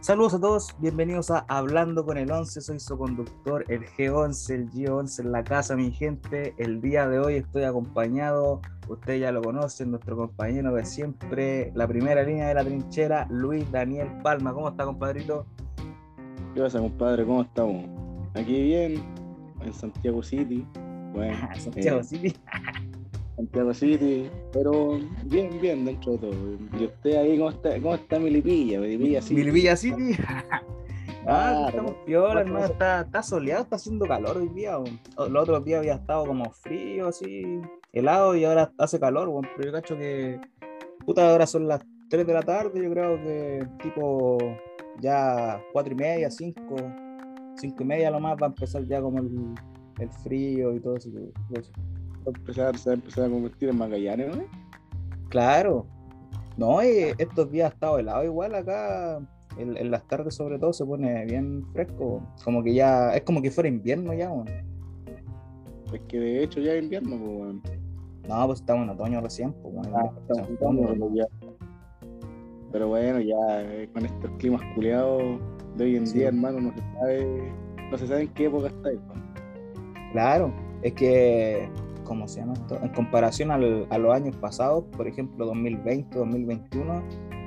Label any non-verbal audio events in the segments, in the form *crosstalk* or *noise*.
Saludos a todos, bienvenidos a Hablando con el 11, soy su conductor, el G11, el G11 en la casa, mi gente. El día de hoy estoy acompañado, ustedes ya lo conocen, nuestro compañero de siempre, la primera línea de la trinchera, Luis Daniel Palma. ¿Cómo está, compadrito? ¿Qué pasa, compadre? ¿Cómo estamos? Aquí bien, en Santiago City. Bueno, *laughs* Santiago eh, City. Santiago City, pero bien, bien dentro de todo. ¿Y usted ahí cómo está, cómo está Milipilla? Milipilla City. Milvilla City. *laughs* Ah, Claro. estamos piola, hermano. Está, está soleado, está haciendo calor hoy día. weón. Los otros días había estado como frío, así, helado, y ahora hace calor, weón. Pero yo cacho que, puta, ahora son las 3 de la tarde, yo creo que tipo ya 4 y media, 5, 5 y media lo más va a empezar ya como el, el frío y todo eso. todo eso. Va a empezar, se va a empezar a convertir en Magallanes, ¿no? Claro. No, y estos días ha estado helado igual acá. En, en las tardes sobre todo se pone bien fresco. Como que ya, es como que fuera invierno ya, weón. Es que de hecho ya es invierno, pues, weón. No, pues estamos en otoño recién, pues, weón. Ah, estamos ya. Pero bueno, ya eh, con estos climas culeados de hoy en Sí. día, hermano, no se sabe, no se sabe en qué época está weón. Claro, es que, ¿cómo se llama esto? En comparación al- a los años pasados, por ejemplo, 2020, 2021,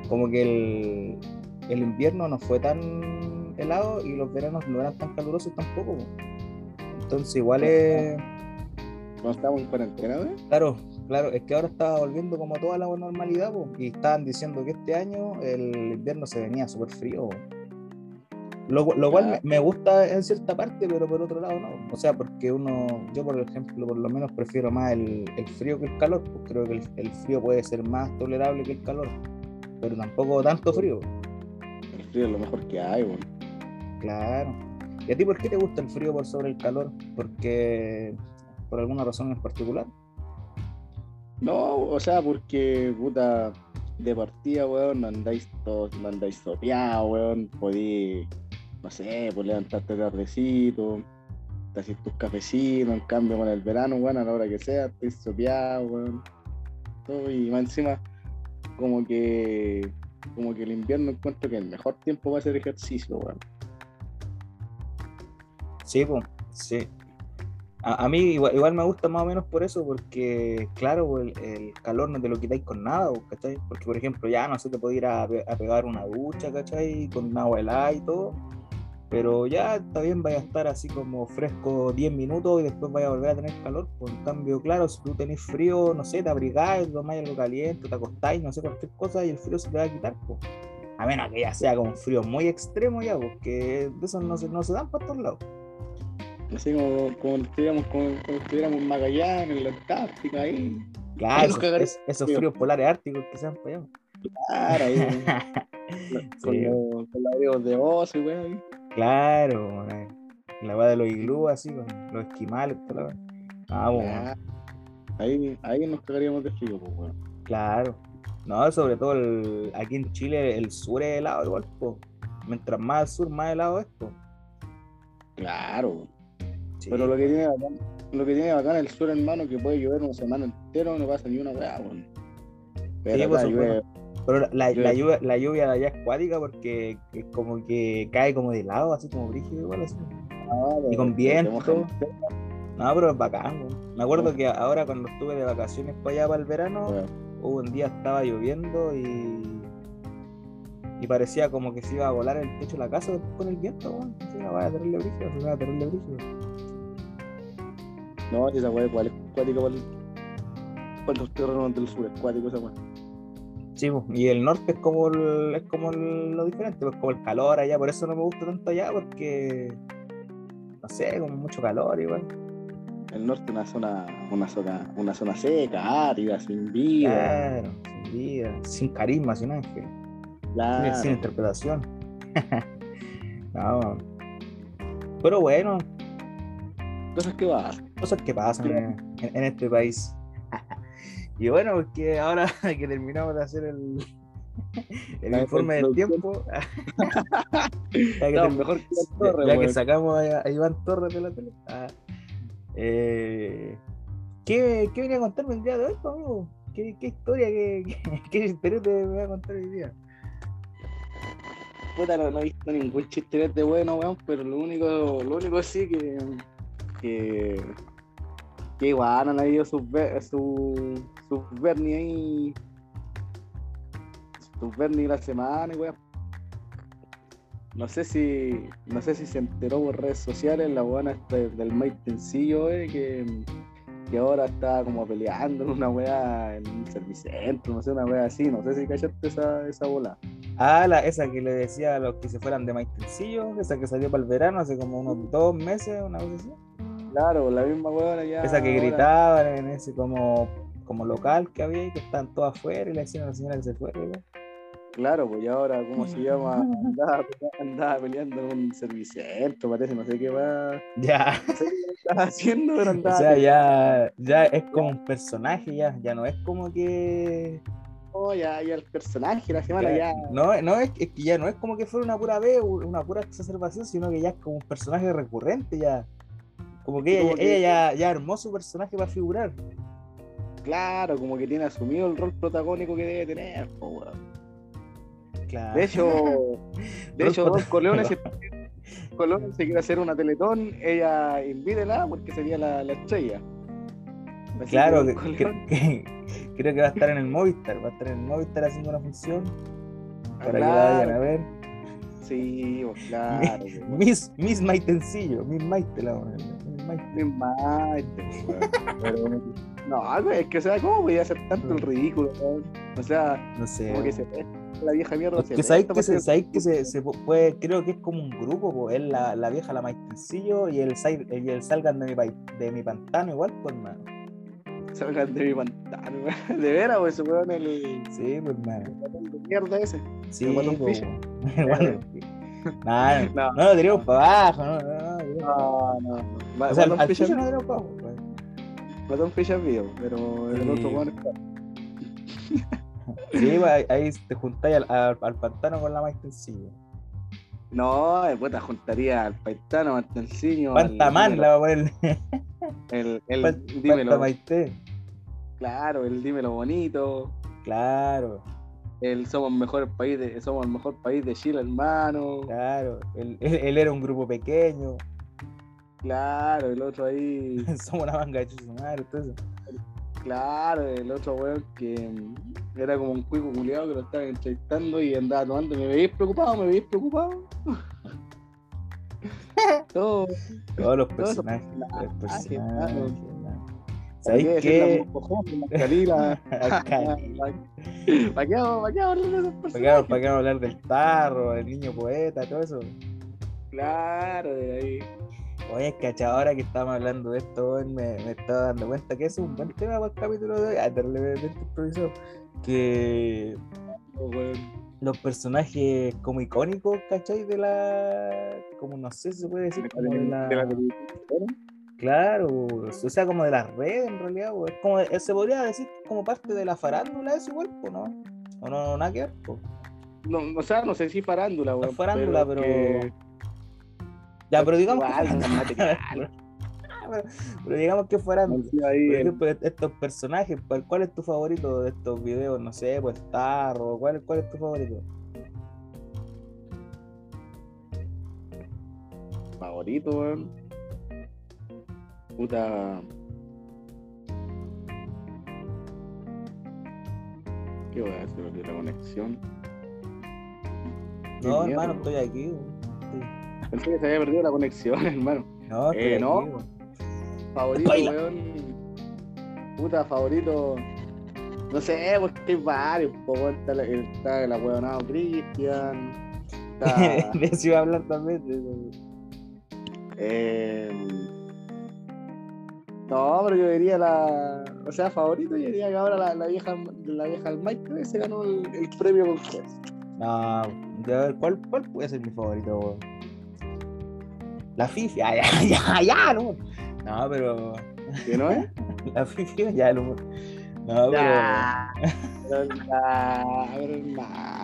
como que el, el invierno no fue tan helado y los veranos no eran tan calurosos tampoco. po. Entonces, igual es. Cuando estábamos en cuarentena, ¿no? Claro, claro, es que ahora estaba volviendo como toda la normalidad, po, y estaban diciendo que este año el invierno se venía súper frío. po. Lo, lo cual me, me gusta en cierta parte, pero por otro lado no. O sea, porque uno, yo por ejemplo, por lo menos prefiero más el, el frío que el calor, pues creo que el, el frío puede ser más tolerable que el calor, pero tampoco tanto frío. El frío es lo mejor que hay, weón. Claro. ¿Y a ti por qué te gusta el frío por sobre el calor? Porque por alguna razón en particular. No, o sea, porque, puta, de partida, weón, no andáis todos, no andáis sopeados, weón, podí, no sé, pues levantarte tardecito, te haces tus cafecitos, en cambio con el verano, weón, a la hora que sea, estoy sopeado, todo, y más encima, como que, como que el invierno encuentro que el mejor tiempo va a hacer ejercicio, weón. Sí, pues, sí. A, mí igual, me gusta más o menos por eso, porque claro, el, calor no te lo quitáis con nada, ¿cachai? Porque por ejemplo ya no sé, te puede ir a, a pegar una ducha, ¿cachai? Con agua helada y todo, pero ya está bien, vaya a estar así como fresco 10 minutos y después vaya a volver a tener calor. Pues en cambio, claro, si tú tenés frío, no sé, te abrigáis, tomáis algo caliente, te acostáis, no sé, cualquier cosa y el frío se te va a quitar, pues. A menos que ya sea como un frío muy extremo ya, porque de esos no se, no se dan para todos lados. Así como, como estuviéramos, como, como estuviéramos en Magallanes, en la Antártica, ahí, Claro, esos, cagaré- es- esos frío. fríos polares árticos que sean para allá. claro, ahí, *laughs* con, Sí, los, con los de oso, y weón, ahí. Claro, eh, la va de los iglús así, los esquimales, toda la wea. Ah, Ah, Ahí, ahí nos cagaríamos de frío, pues, weón. claro. No, sobre todo el- aquí en Chile el sur es helado igual, po. Mientras más al sur, más helado es. Claro. Sí, Pero lo que tiene bacán, lo que tiene bacán el sur, hermano, que puede llover una semana entera, no pasa ni una weá, weón. Pero Sí, acá pues, llueve- Pero la, la- lluvia, la lluvia de allá es cuática porque es como que cae como de lado, así como brígido igual, así. Ah, y con se viento. No, pero es bacán. Me acuerdo que ahora cuando estuve de vacaciones para allá, para el verano, hubo un día estaba lloviendo y y parecía como que se iba a volar el techo de la casa con el viento, weón. Una weá terrible brígido, así una terrible brígido. No, esa weá igual es cuática para, el- para los terrenos del sur, es cuático esa weá. Sí, pues, y el norte es como el- es como el- lo diferente, pues como el calor allá, por eso no me gusta tanto allá, porque no sé, como mucho calor igual. El norte es una zona, una zona, una zona seca, árida, sin vida. Claro, sin vida, sin carisma, sin ángel, Claro. sin, sin interpretación. *laughs* no. Pero bueno, Cosas que vas. cosas que pasan en este país. Y bueno, porque ahora *laughs* que terminamos de hacer el, *laughs* el informe del tiempo, *laughs* ya que, No, mejor que torre, ya que sacamos a, Iván Torres de la tele. ah, eh, ¿qué, ¿Qué venía a contarme el día de hoy, pues, amigo? ¿Qué, qué historia, qué, qué, qué te voy a contar hoy día? puta, no, no he visto ningún chiste de bueno, weón, pero lo único, lo único sí que. que. Que igual han habido sus ver- su, sus Bernie ahí. Sus Bernie la semana, weón. No sé si. No sé si se enteró por redes sociales la buena del Mike Tencillo, eh, que, que ahora está como peleando en una weá en un servicentro, no sé, una weá así, no sé si cachaste esa, esa bola. Ah, la, esa que le decía a los que se fueran de Maitencillo, esa que salió para el verano hace como unos dos meses, una cosa así. Claro, la misma weona ya. Esa que gritaban en ese como, como local que había y que estaban todos afuera y le decían a la señora que se fuera. Claro, pues ya ahora, ¿cómo se llama? *laughs* Andaba, andaba peleando en un servicentro, parece, no sé qué va. Ya, No sé qué estaba *laughs* haciendo, pero o sea, ya, ya es como un personaje, ya, ya no es como que... Oh, ya, ya el personaje, la semana ya. No, no es, es que ya no es como que fuera una pura vez, una pura exacerbación, sino que ya es como un personaje recurrente, ya. Como que ella, Como que- ella ya, ya armó su personaje para figurar. Claro, como que tiene asumido el rol protagónico que debe tener. Claro. De hecho, *laughs* de hecho, Don prota- Corleone se, Corleone se quiere hacer una teletón, ella invítela porque sería la, la estrella. Así Claro, que *laughs* que- creo que va a estar en el Movistar, va a estar en el Movistar haciendo una función para que la Claro. vayan a ver. Sí, pues, claro. pues. Miss, Miss Maitencillo, Miss Maite la Miss Maite. Weón. *laughs* Pero, no, es que, o sea, ¿cómo voy a hacer tanto el ridículo, weón? O sea, No sé. como que se la vieja mierda. Es se que sabéis que, se, sabéis que se, se puede, creo que es como un grupo, po, es la, la vieja la Maitencillo y el, y el salgan de mi, de mi pantano igual, pues mano. Salgan de mi pantano, weón. De veras, güey, ese weón, el Sí, pues de mierda ese. Sí, El po, el *laughs* Fisher. Nah, no, *laughs* No. no lo tiremos para abajo, no, no, no. No, no. O sea, al no tiremos para abajo, pues. Guatón Fisher vivo, pero el otro weón está. Sí, pues, ahí, ahí te juntáis al, al, al pantano con la Maitencillo. No, eh, puta, juntaría al paitano, al al- Pantamán la va a poner. El, el, *laughs* Pan- dímelo, Pantamaité. Claro, el dímelo bonito. Claro, El somos mejor país de, somos el mejor país de Chile, hermano. claro. Él, él- él era un grupo pequeño. Claro, el otro ahí, *laughs* Somos una manga de chucha madre, todo eso. claro, el otro weón que mm, era como un cuico culiado que lo estaban entrevistando y andaba tomando. ¿Me veis preocupado? ¿Me veis preocupado? *laughs* Todo. Todos los Todos esos personajes. Los personajes, ¿Sabéis qué la calila? Cali. ¿Para qué vamos a hablar de esos ¿Para qué, personajes? para qué vamos a hablar del tarro, del niño poeta, todo eso? Claro, de ahí. Oye, cachado, ahora que estamos hablando de esto, me, me estaba dando cuenta que es un buen tema para el capítulo de hoy. Ah, darle de improvisado. Que Oh, weón. los personajes como icónicos, ¿cachai? De la. Como no sé si se puede decir, como de la. de la televisión. Claro, o sea, como de las redes en realidad, o es como, eh, se podría decir como parte de la farándula eso igual, po, ¿no? O no, nada que ver, po. No, o sea, no sé si farándula, weón. farándula, pero. que- Ya, pero digamos que. Igual, *laughs* material. pero, pero digamos que no Por ejemplo, est- estos personajes, ¿cuál cuál es tu favorito de estos videos? No sé, pues Tarro, ¿cuál, cuál es tu favorito? favorito, weón. Puta. ¿Qué voy a hacer la conexión? No, hermano, estoy aquí. Estoy- Pensé que se había perdido la conexión, *laughs* hermano. No, estoy Eh, no. Favorito, Baila. weón. Puta, favorito. No sé, pues que hay varios. Está, la- está el ahueonado Cristian. *laughs* Está. De eso iba a hablar también. eh, no, pero yo diría la. O sea, favorito, yo diría que ahora la, la vieja la vieja del Mike se ganó el, el premio con Quest. No, de ver, ¿cuál, ¿cuál puede ser mi favorito, weón? La Fifi, ah, *laughs* ya, ya, ya, no. No, pero. ¿Que no es? *laughs* La Fifi, ya, no. No, pero. Ya. Pero, ya, pero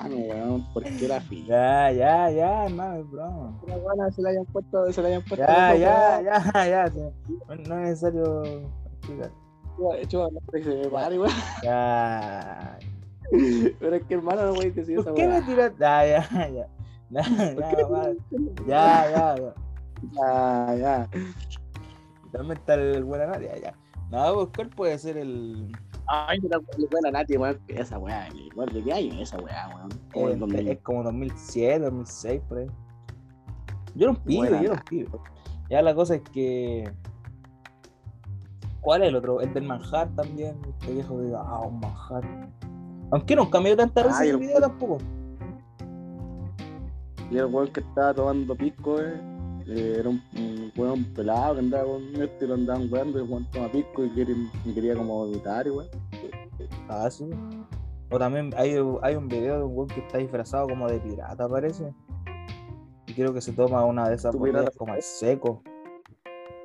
hermano, weón, ¿por qué la fija? Ya, ya, ya, hermano, es broma. La buena se la hayan puesto, se la hayan puesto. Ya, ya, ya, *laughs* ya. sí. No, es necesario explicar. De hecho, no se me pare, weón. Ya. Pero es que hermano, no voy a decir esa ¿Por qué me tiras? *laughs* Ya, ya, ya. Ya, ya, ya, ya, ya. Ya, ya. También está el buena Nadia, ya. No, pues, ¿cuál puede ser el. Ay, mira, buena Nati, weón. Esa weá, igual de qué año es esa weá, weón. 2000. es como 2007, 2006, por ahí. Yo era un pibe, Buena yo era un pibe. Ya la cosa es que. ¿Cuál es el otro? El del Manhattan también. Este viejo diga, ah, un Manhattan. Aunque nunca me dio tanta risa Ay, el el- video tampoco. Y el weón que estaba tomando pisco, eh, eh, era un, un weón pelado que andaba con esto y lo andaban weando y weón toma pisco y quería, y quería como vomitar, y weón. Ah, sí. O también hay, hay un video de un weón que está disfrazado como de pirata, parece. Y creo que se toma una de esas ¿Tu botellas como al seco.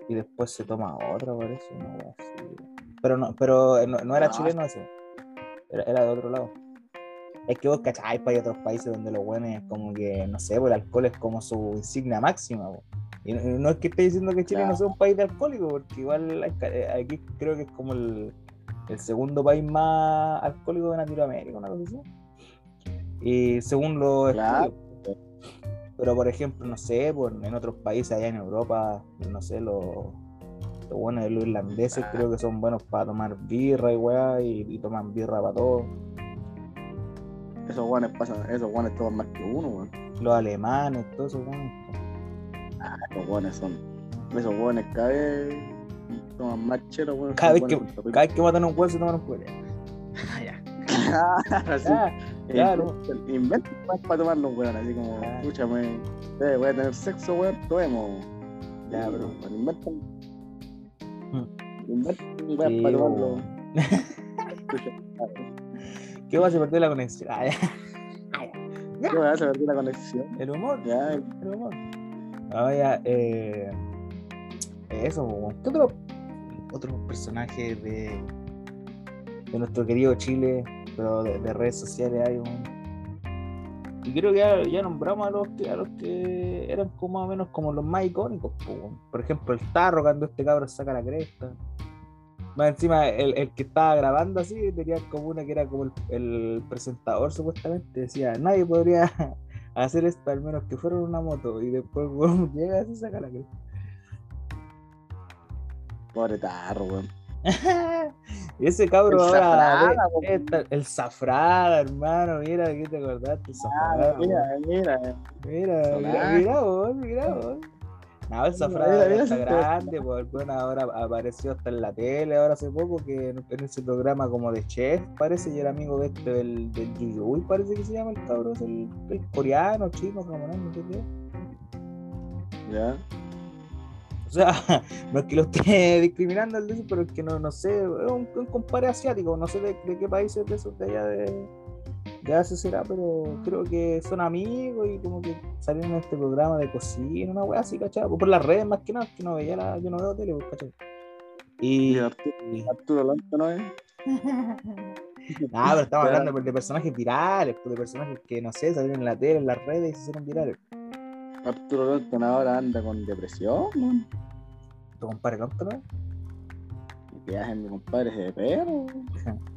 Y después se toma otra, parece. Wea así. Pero no, pero no, no era No. chileno ese. Era, era de otro lado. Es que vos cacháis, pues, hay otros países donde los buenos como que, no sé, pues el alcohol es como su insignia máxima. po. Y no, es que esté diciendo que Chile no sea un país de alcohólico, porque igual eh, aquí creo que es como el, el segundo país más alcohólico de Latinoamérica, una cosa así. Y según los Claro. estudios. Pero por ejemplo, no sé, pues, en otros países allá en Europa, no sé, los, los buenos los irlandeses Ah. creo que son buenos para tomar birra y weá, y, y toman birra para todo. Esos weones pasan, esos weones toman más que uno, weón. Los alemanes, todos esos weones. Pues. Esos weones son. Esos weones cada vez toman más chelo, weón. Cada vez que, buenos cada vez que matan a un weón se toman un. Claro, *laughs* sí. Ya, claro. Inventan- Inventan weas para tomarlo, weón. Así como, Claro. escúchame, eh, voy a tener sexo, weón, tomemos. Ya, bro. weón, Inventan. Mm. Inventan weas Sí, para tomarlo. weón. *laughs* Escucha, ¿Qué va a perder la conexión? Ah, ya. ¿Qué weá? Se perdió la conexión. El humor, Ya, el humor. Ah, ya, eh, eso. ¿qué otro, otro personaje de, de nuestro querido Chile, pero de, de redes sociales hay un. Y creo que ya, ya nombramos a los que a los que eran como más o menos como los más icónicos, po, por ejemplo el tarro cuando este cabro saca la cresta. Más encima, el, el que estaba grabando así tenía como una que era como el, el presentador supuestamente, decía, nadie podría hacer esto al menos que fuera una moto y después *laughs* weón, llega y saca la cresta. pobre tarro, weón. y *laughs* ese cabro El ahora Zafrada, esta- el zafrada, hermano, mira qué te acordaste, zafrada. Ah, mira, mira. Mira, mira, Solar. mira vos, mira vos. No, Mira, mira, ya mira, está sí, grande, el weón ahora apareció hasta en la tele ahora hace poco que en, en ese programa como de chef parece y era amigo de este del, del Yuyuy parece que se llama el cabrón, es el, el coreano, chino, japonés, no sé qué. Ya. O sea, *laughs* no es que lo esté *laughs* discriminando el pero es que no, no sé, es un, un compadre asiático, no sé de, de qué países de esos de allá de, de Asia será, pero creo que son amigos y como que salieron en este programa de cocina, una weá así, ¿cachai? Por las redes más que nada, que no veía la, yo no veo tele, pues, ¿cachai? Y. Y Arturo, Arturo ¿no es? *laughs* Ah, pero estamos hablando de personajes virales, pues, de personajes que no sé, salieron en la tele, en las redes y se hicieron virales. Arturo Alonso ahora anda con depresión, weón. ¿Tu compadre no? ¿no? Mi compadre es de perro. *laughs*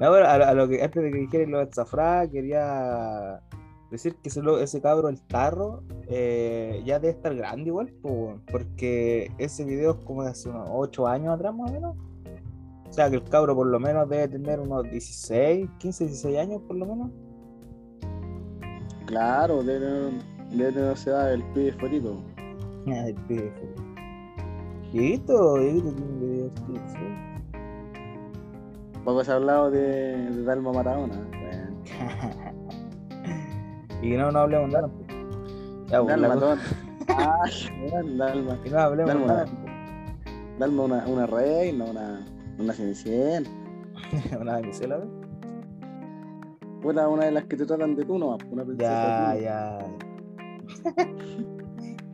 No, a, a lo que antes de que dijeran lo de Zafra, quería decir que ese, ese cabro, el tarro, eh, ya debe estar grande igual, porque ese video es como de hace unos 8 años atrás más o menos. O sea que el cabro por lo menos debe tener unos 16, 15, 16 años por lo menos. Claro, debe tener, debe tener esa edad el pibe fuerito. Ay, pibe. Dieguito, Dieguito tiene videos. Poco se ha hablado de, de Dalma Maradona. *laughs* y no, no hablemos nada. Ya, pues, Dalma, la. *laughs* Ah, Dalma. *laughs* y no hablemos Dalma, nada. Dalma una, una reina, una, una cenicienta. Una damisela, ¿ves? Puta, una de las que te tratan de tú nomás, una princesa. Ya, tú. ya.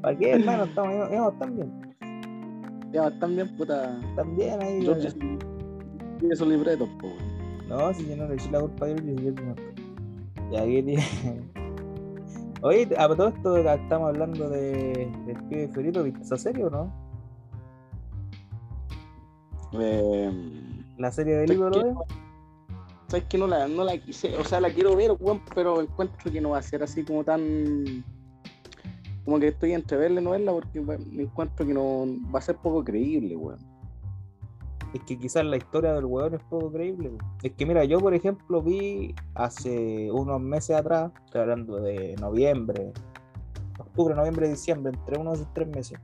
¿Para qué, hermano? Estamos íbamos tan bien. Ya, están bien, puta. Tan bien ahí. George. Tiene po. weón. No, si yo no le eché la culpa a él, yo no. Ya, ¿qué tiene? Oye, a todo esto estamos hablando de, del pibe Ferito, ¿viste esa serie o no? Eh, La serie del ¿sabes ídolo, qué? ¿eh? sabes que no la, no la quise, o sea, la quiero ver, pero encuentro que no va a ser así como tan. Como que estoy entre verla y no verla porque me encuentro que no va a ser poco creíble, weón. Es que quizás la historia del weón es poco creíble. Es que mira, yo por ejemplo vi hace unos meses atrás, estoy hablando de noviembre, octubre, noviembre, diciembre, entre unos y tres meses.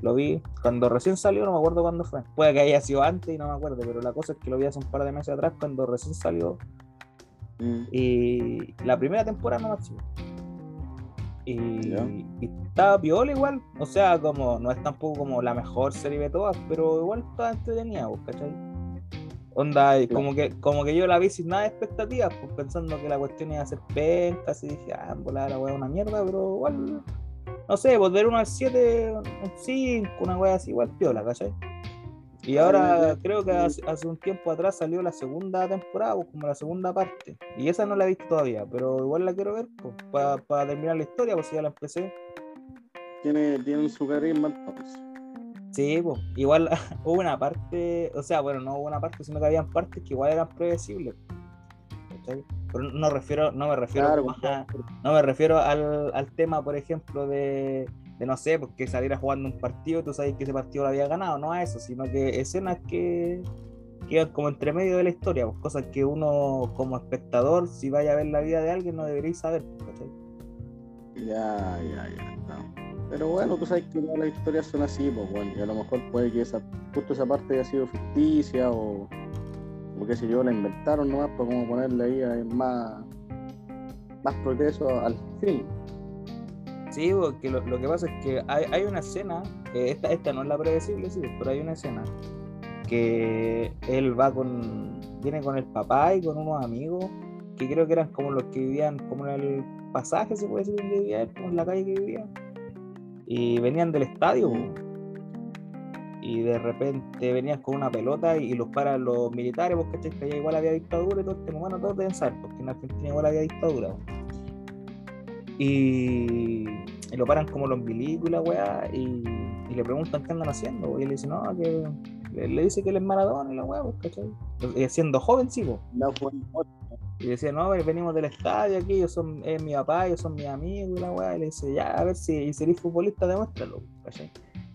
Lo vi cuando recién salió, no me acuerdo cuándo fue. Puede que haya sido antes y no me acuerdo, pero la cosa es que lo vi hace un par de meses atrás cuando recién salió Mm. y la primera temporada no máximo. Y, y estaba piola igual, o sea, como no es tampoco como la mejor serie de todas, pero igual estaba entretenida, pues, ¿cachai? Onda, Claro. como que, como que yo la vi sin nada de expectativas, pues pensando que la cuestión iba a ser penca, así dije, ah, en volada la es una mierda, pero igual, no sé, pues del 1 al 7, un 5, una wea así, igual piola, ¿cachai? Y ahora creo que hace, hace un tiempo atrás salió la segunda temporada, pues, como la segunda parte. Y esa no la he visto todavía, pero igual la quiero ver, pues, para terminar la historia, pues ya la empecé. Tiene, tiene su carisma entonces. Sí, pues, igual *laughs* hubo una parte, o sea, bueno, no hubo una parte, sino que habían partes que igual eran predecibles. ¿cachai? Pero no refiero, no me refiero Claro, como a- no me refiero al, al tema, por ejemplo, de, de no sé, porque saliera jugando un partido, tú sabes que ese partido lo había ganado, no a eso, sino que escenas que que iban como entre medio de la historia, pues, cosas que uno como espectador, si vaya a ver la vida de alguien, no debería saber. ¿cachai? Ya, ya, ya. no. Pero bueno, tú sabes que todas las historias son así, pues bueno, y a lo mejor puede que esa, justo esa parte haya sido ficticia o, o qué sé yo, la inventaron nomás para como ponerle ahí eh, más, más progreso al film. Sí, porque lo, que pasa es que hay, hay una escena, eh, esta, esta no es la predecible, sí, pero hay una escena que él va con, viene con el papá y con unos amigos que creo que eran como los que vivían como en el pasaje, se puede decir, donde vivía él, como en la calle que vivía. Y venían del estadio. Y de repente venían con una pelota y, los paran los militares, porque allá igual había dictadura y todo tema. Bueno, todos deben saber, porque en Argentina igual había dictadura. Y, y lo paran como los y la weá, y, y le preguntan qué andan haciendo. Y él dice, no, que le, le dice que él es Maradona y la weá, pues, ¿cachai? Y siendo joven, sí, po. No fue Y decía, no, venimos del estadio aquí, ellos son es mi papá, ellos son mis amigos y la weá. Y le dice, ya, a ver si, si eres futbolista, demuéstralo, ¿cachai?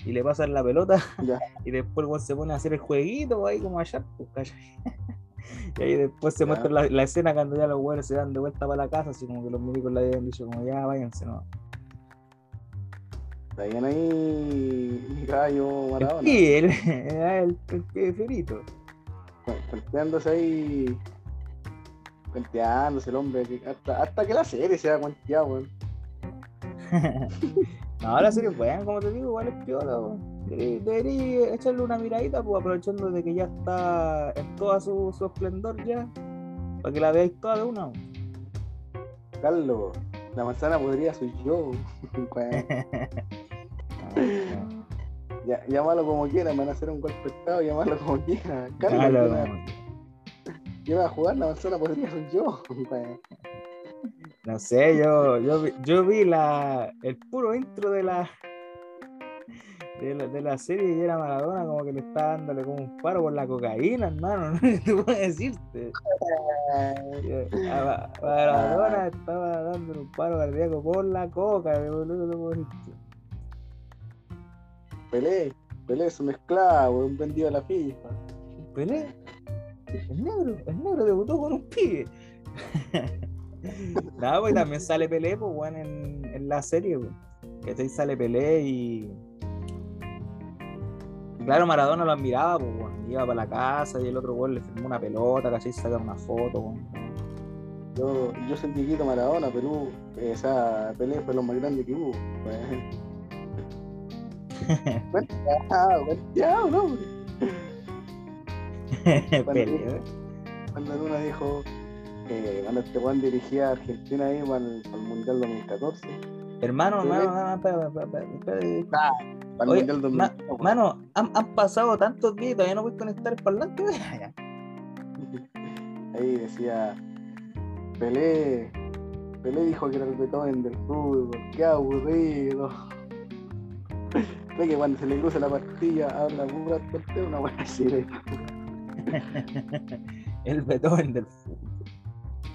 Y le pasan la pelota Ya. *laughs* y después se pone a hacer el jueguito ahí como allá, pues, ¿cachai? *laughs* Y ahí después se muestra la, la escena cuando ya los weones se dan de vuelta para la casa, así como que los médicos le habían dicho como ya váyanse, ¿no? Traían ahí mi gallo Maradona, Sí, era *laughs* el, el preferito. cuenteándose ahí, cuenteándose el hombre, hasta, hasta que la serie se da cuenteado, weón. *laughs* no, la serie es buena, como te digo, igual es piola, weón. Deberí- Deberí echarle una miradita, pues aprovechando de que ya está en toda su, su esplendor ya, para que la veáis toda de una. weón. Carlos, la manzana podría soy yo, *laughs* Ya, llámalo como quiera, me van a hacer un golpe estado, llámalo como quiera. Carlos, yo, voy a jugar, la manzana podría soy yo. No sé, yo, yo, vi- yo vi la, el puro intro de la, de la, de la serie y era Maradona como que le estaba dándole como un paro por la cocaína, hermano, *laughs* no qué puedo decirte. *laughs* A Ma- Maradona estaba dándole un paro cardíaco por la coca, boludo, no puedo decirte. Pelé, Pelé es un esclavo, un vendido a la FIFA. Pelé, el negro, el negro debutó con un pibe. *laughs* Nada, pues también sale Pelé, pues, weón, en, en la serie, pues. Que ahí sale Pelé y. Claro, Maradona lo admiraba, pues, weón. Iba para la casa y el otro weón le firmó una pelota, ¿cachai? Sacan una foto. Yo, yo soy Dieguito Maradona, Perú, eh, o sea, Pelé fue lo más grande que hubo. weón. Cuenteado, cuenteado, ¿no? *laughs* Pelé, ¿eh? Cuando Luna dijo que cuando este Juan dirigía a Argentina ahí para el, para el Mundial 2014. Hermano, hermano, hermano, espera, espera, espera, espera, espera. Para el Oye, Mundial ma- 2014. Mano, han, han pasado tantos días y todavía no puedes conectar el parlante. *laughs* Ahí decía Pelé, Pelé dijo que era el Beethoven del fútbol, qué aburrido. *laughs* Ve que cuando se le cruza la pastilla habla pura una buena le- *laughs* El Beethoven del fútbol.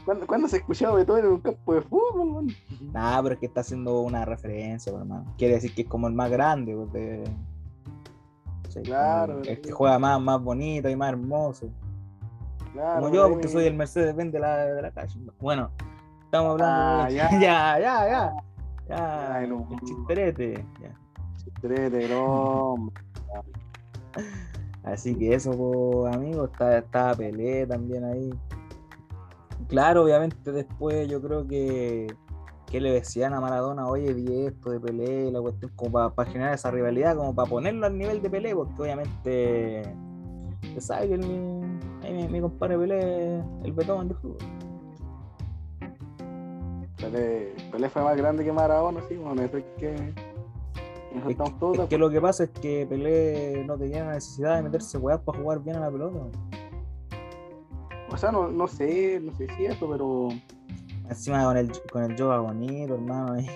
¿Cuándo, cuándo se ha escuchado Beethoven en un campo de fútbol? Nah, pero es que está haciendo una referencia, hermano. Quiere decir que es como el más grande, pues, de... Sí, Claro, el que juega más, más bonito y más hermoso. Claro, Como yo, porque soy el Mercedes Benz de la, de la calle. Bueno, estamos hablando Ah, de... ya. *laughs* ya, ya, ya. Ya, Ay, no. el chisterete. Ya. Trete, no, *laughs* Así que eso, pues, amigo, está, está Pelé también ahí. Claro, obviamente después yo creo que, que le decían a Maradona, oye, vi esto de Pelé, la cuestión, como para generar esa rivalidad, como para ponerlo al nivel de Pelé, porque obviamente, se sabe que el- mi, mi compadre Pelé, el Beethoven de fútbol. Pelé, Pelé fue más grande que Maradona, sí, bueno, eso es que. Es, todos es que lo que pasa es que Pelé no tenía la necesidad de meterse weas para jugar bien a la pelota. O sea, no, no sé, no sé si eso, pero. Encima con el, con el yoga bonito, hermano. *laughs*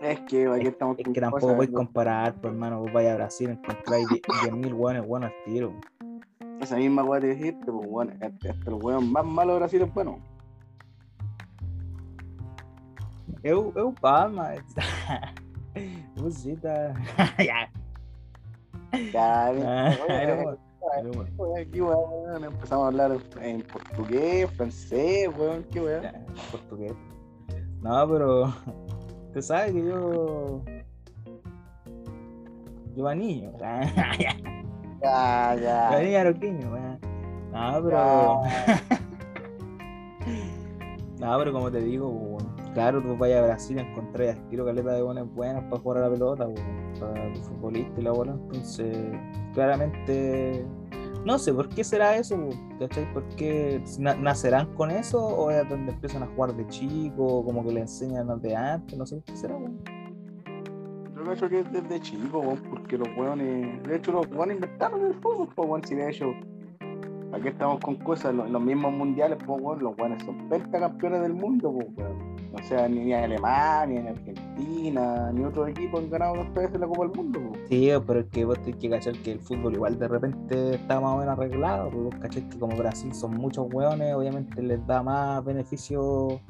Es que aquí estamos Es que tampoco podéis ¿no? comparar, pues, hermano. Vos vais a Brasil, encontráis 10.000 hueones buenos al tiro. Esa misma weá te dijiste, pues bueno, hasta, hasta el weón más malo de Brasil es bueno. Eu, eu palma. *laughs* Musita. *laughs* ya. Ya, Ah, aquí, weón, empezamos a hablar en portugués, francés, weón, qué weón. Ya, portugués. No, pero. *laughs* Usted sabe que yo. Yo va niño. *laughs* ya. Ya, Yo niño aroquiño, weón. No, pero. *laughs* No, pero como te digo, weón, claro, tú vayas a Brasil y encontrás tiro caleta de buenas buenas para jugar a la pelota, weón, para el futbolista y la bola. Entonces, claramente, no sé por qué será eso, ¿cachai? ¿Por qué na- nacerán con eso o es donde empiezan a jugar de chico, como que le enseñan desde antes? No sé qué será, weón. Yo creo que es desde chico, porque los weones, de hecho los weones inventaron el fútbol, pues weón, si de hecho, aquí estamos con cosas, los, mismos mundiales, weón, los weones son pentacampeones del mundo, pues. O sea, ni, ni Alemania, ni Argentina, ni otro equipo han ganado dos veces la Copa del Mundo. Sí, pero es que vos tenés que cachar que el fútbol igual de repente está más o menos arreglado, porque vos cachai que como Brasil son muchos hueones, obviamente les da más beneficio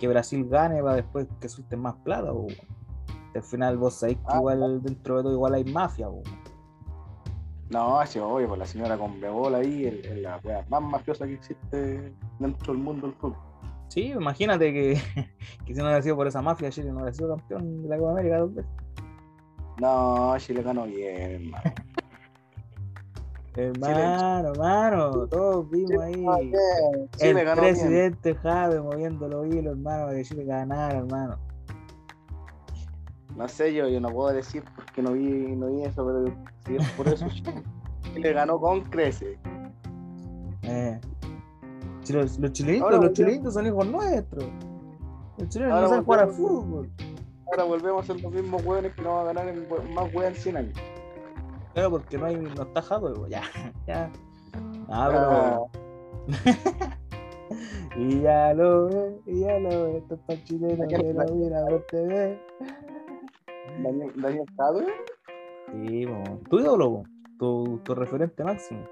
que Brasil gane para después que suelten más plata, po. Al final vos sabéis que Ah, igual dentro de todo igual hay mafia, po. No, sí, obvio, pues la señora con Bebol ahí es la wea más mafiosa que existe dentro del mundo del fútbol. Sí, imagínate que, *laughs* que si no hubiera sido por esa mafia, Chile no hubiera sido campeón de la Copa América dos veces. No, Chile ganó bien, hermano. Hermano, hermano, todos vimos ahí. Chile el ganó bien. presidente Jave moviendo los hilos, hermano, para que Chile ganara, hermano. No sé, yo, yo no puedo decir porque no vi, no vi eso, pero si es por eso Chile, *laughs* Chile ganó con crece. Eh. Si los, los chilenitos, Ahora los volvemos. chilenitos son hijos nuestros. Los chilenos Ahora no saben jugar al fútbol. Ahora volvemos a ser los mismos hueones que no van a ganar en más hueones en 100 años. Claro, porque no hay, no está Jave, pues, ya, *laughs* ya. Ah, Ah, pero. *laughs* y ya lo ve, y ya lo ve, esto es para chileno lo mira por TV. Daniel, Daniel Jadwe, Sí, tu ídolo, tu, tu referente máximo.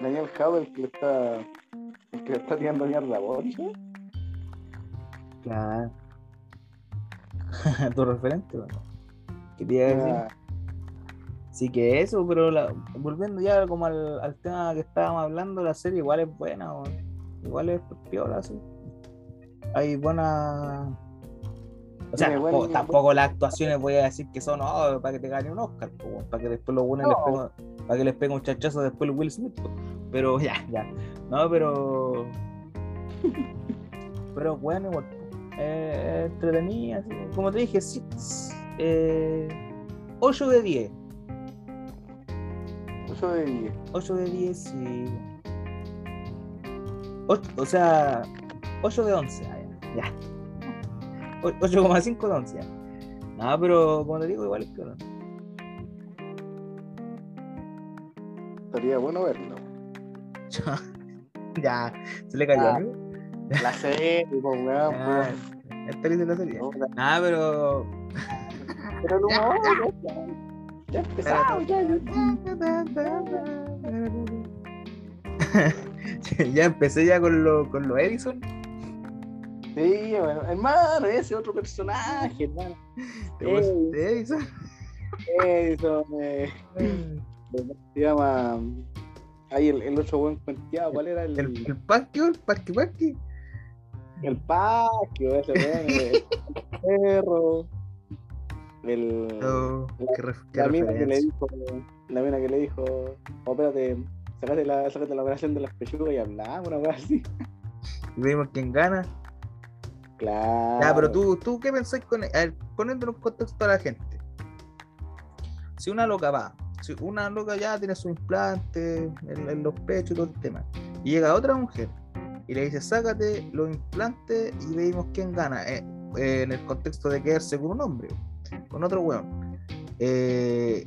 Daniel Jadwe, el que le está, el que le está tirando mierda a Boris, ¿no? Claro. *laughs* tu referente, po. ¿Qué te iba a decir? Ah, Sí que eso, pero la- volviendo ya como al, al tema que estábamos hablando, la serie igual es buena, weón. igual es piola, sí. Hay buena... O sea, buen- tampoco, las actuaciones voy a decir que son oh, para que te gane un Oscar, para que después los buenos les No. peguen- para que les pegue un chachazo después el Will Smith. Pero ya, ya. No, pero... Pero bueno, igual. Eh, entretenida, como te dije, sí, eh, 8 de 10. 8 de 10. 8 de 10 sí. Ocho- o sea, 8 de 11. ah, ya. ya. O- 8,5 de 11. ya. Nada, pero como te digo, igual es que no. Estaría bueno verlo. *laughs* *laughs* ya, se le cayó, Ah. amigo. La serie, pues, *laughs* weón, Ya, weón. esta dice la serie. No, Nada, pero. Pero no, *laughs* ya, ya empezamos, ya, ya. ya empecé ya con lo, con lo Edison. Sí, bueno, hermano, ese otro personaje, hermano. ¿Te gusta Edison? Edison, eh, se llama. Ahí el, el otro buen cuenteado, ¿cuál era el? El, el Pasquio, el Pasqui Pasqui. El Pasquio, ese weón, el, perro. El. Oh, qué la mina que le dijo, la mina que le dijo, oh, espérate, sacate la, sacate la operación de las pechugas y hablamos, una weá así. Y vimos quién gana. Claro. Ya, pero tú, tú ¿qué pensáis con A ver, poniéndolo en contexto a la gente. Si una loca va, una loca ya tiene su implante en, los pechos y todo el tema, y llega otra mujer y le dice, sácate los implantes y veamos quién gana, eh, eh, en el contexto de quedarse con un hombre, con otro weón. Eh,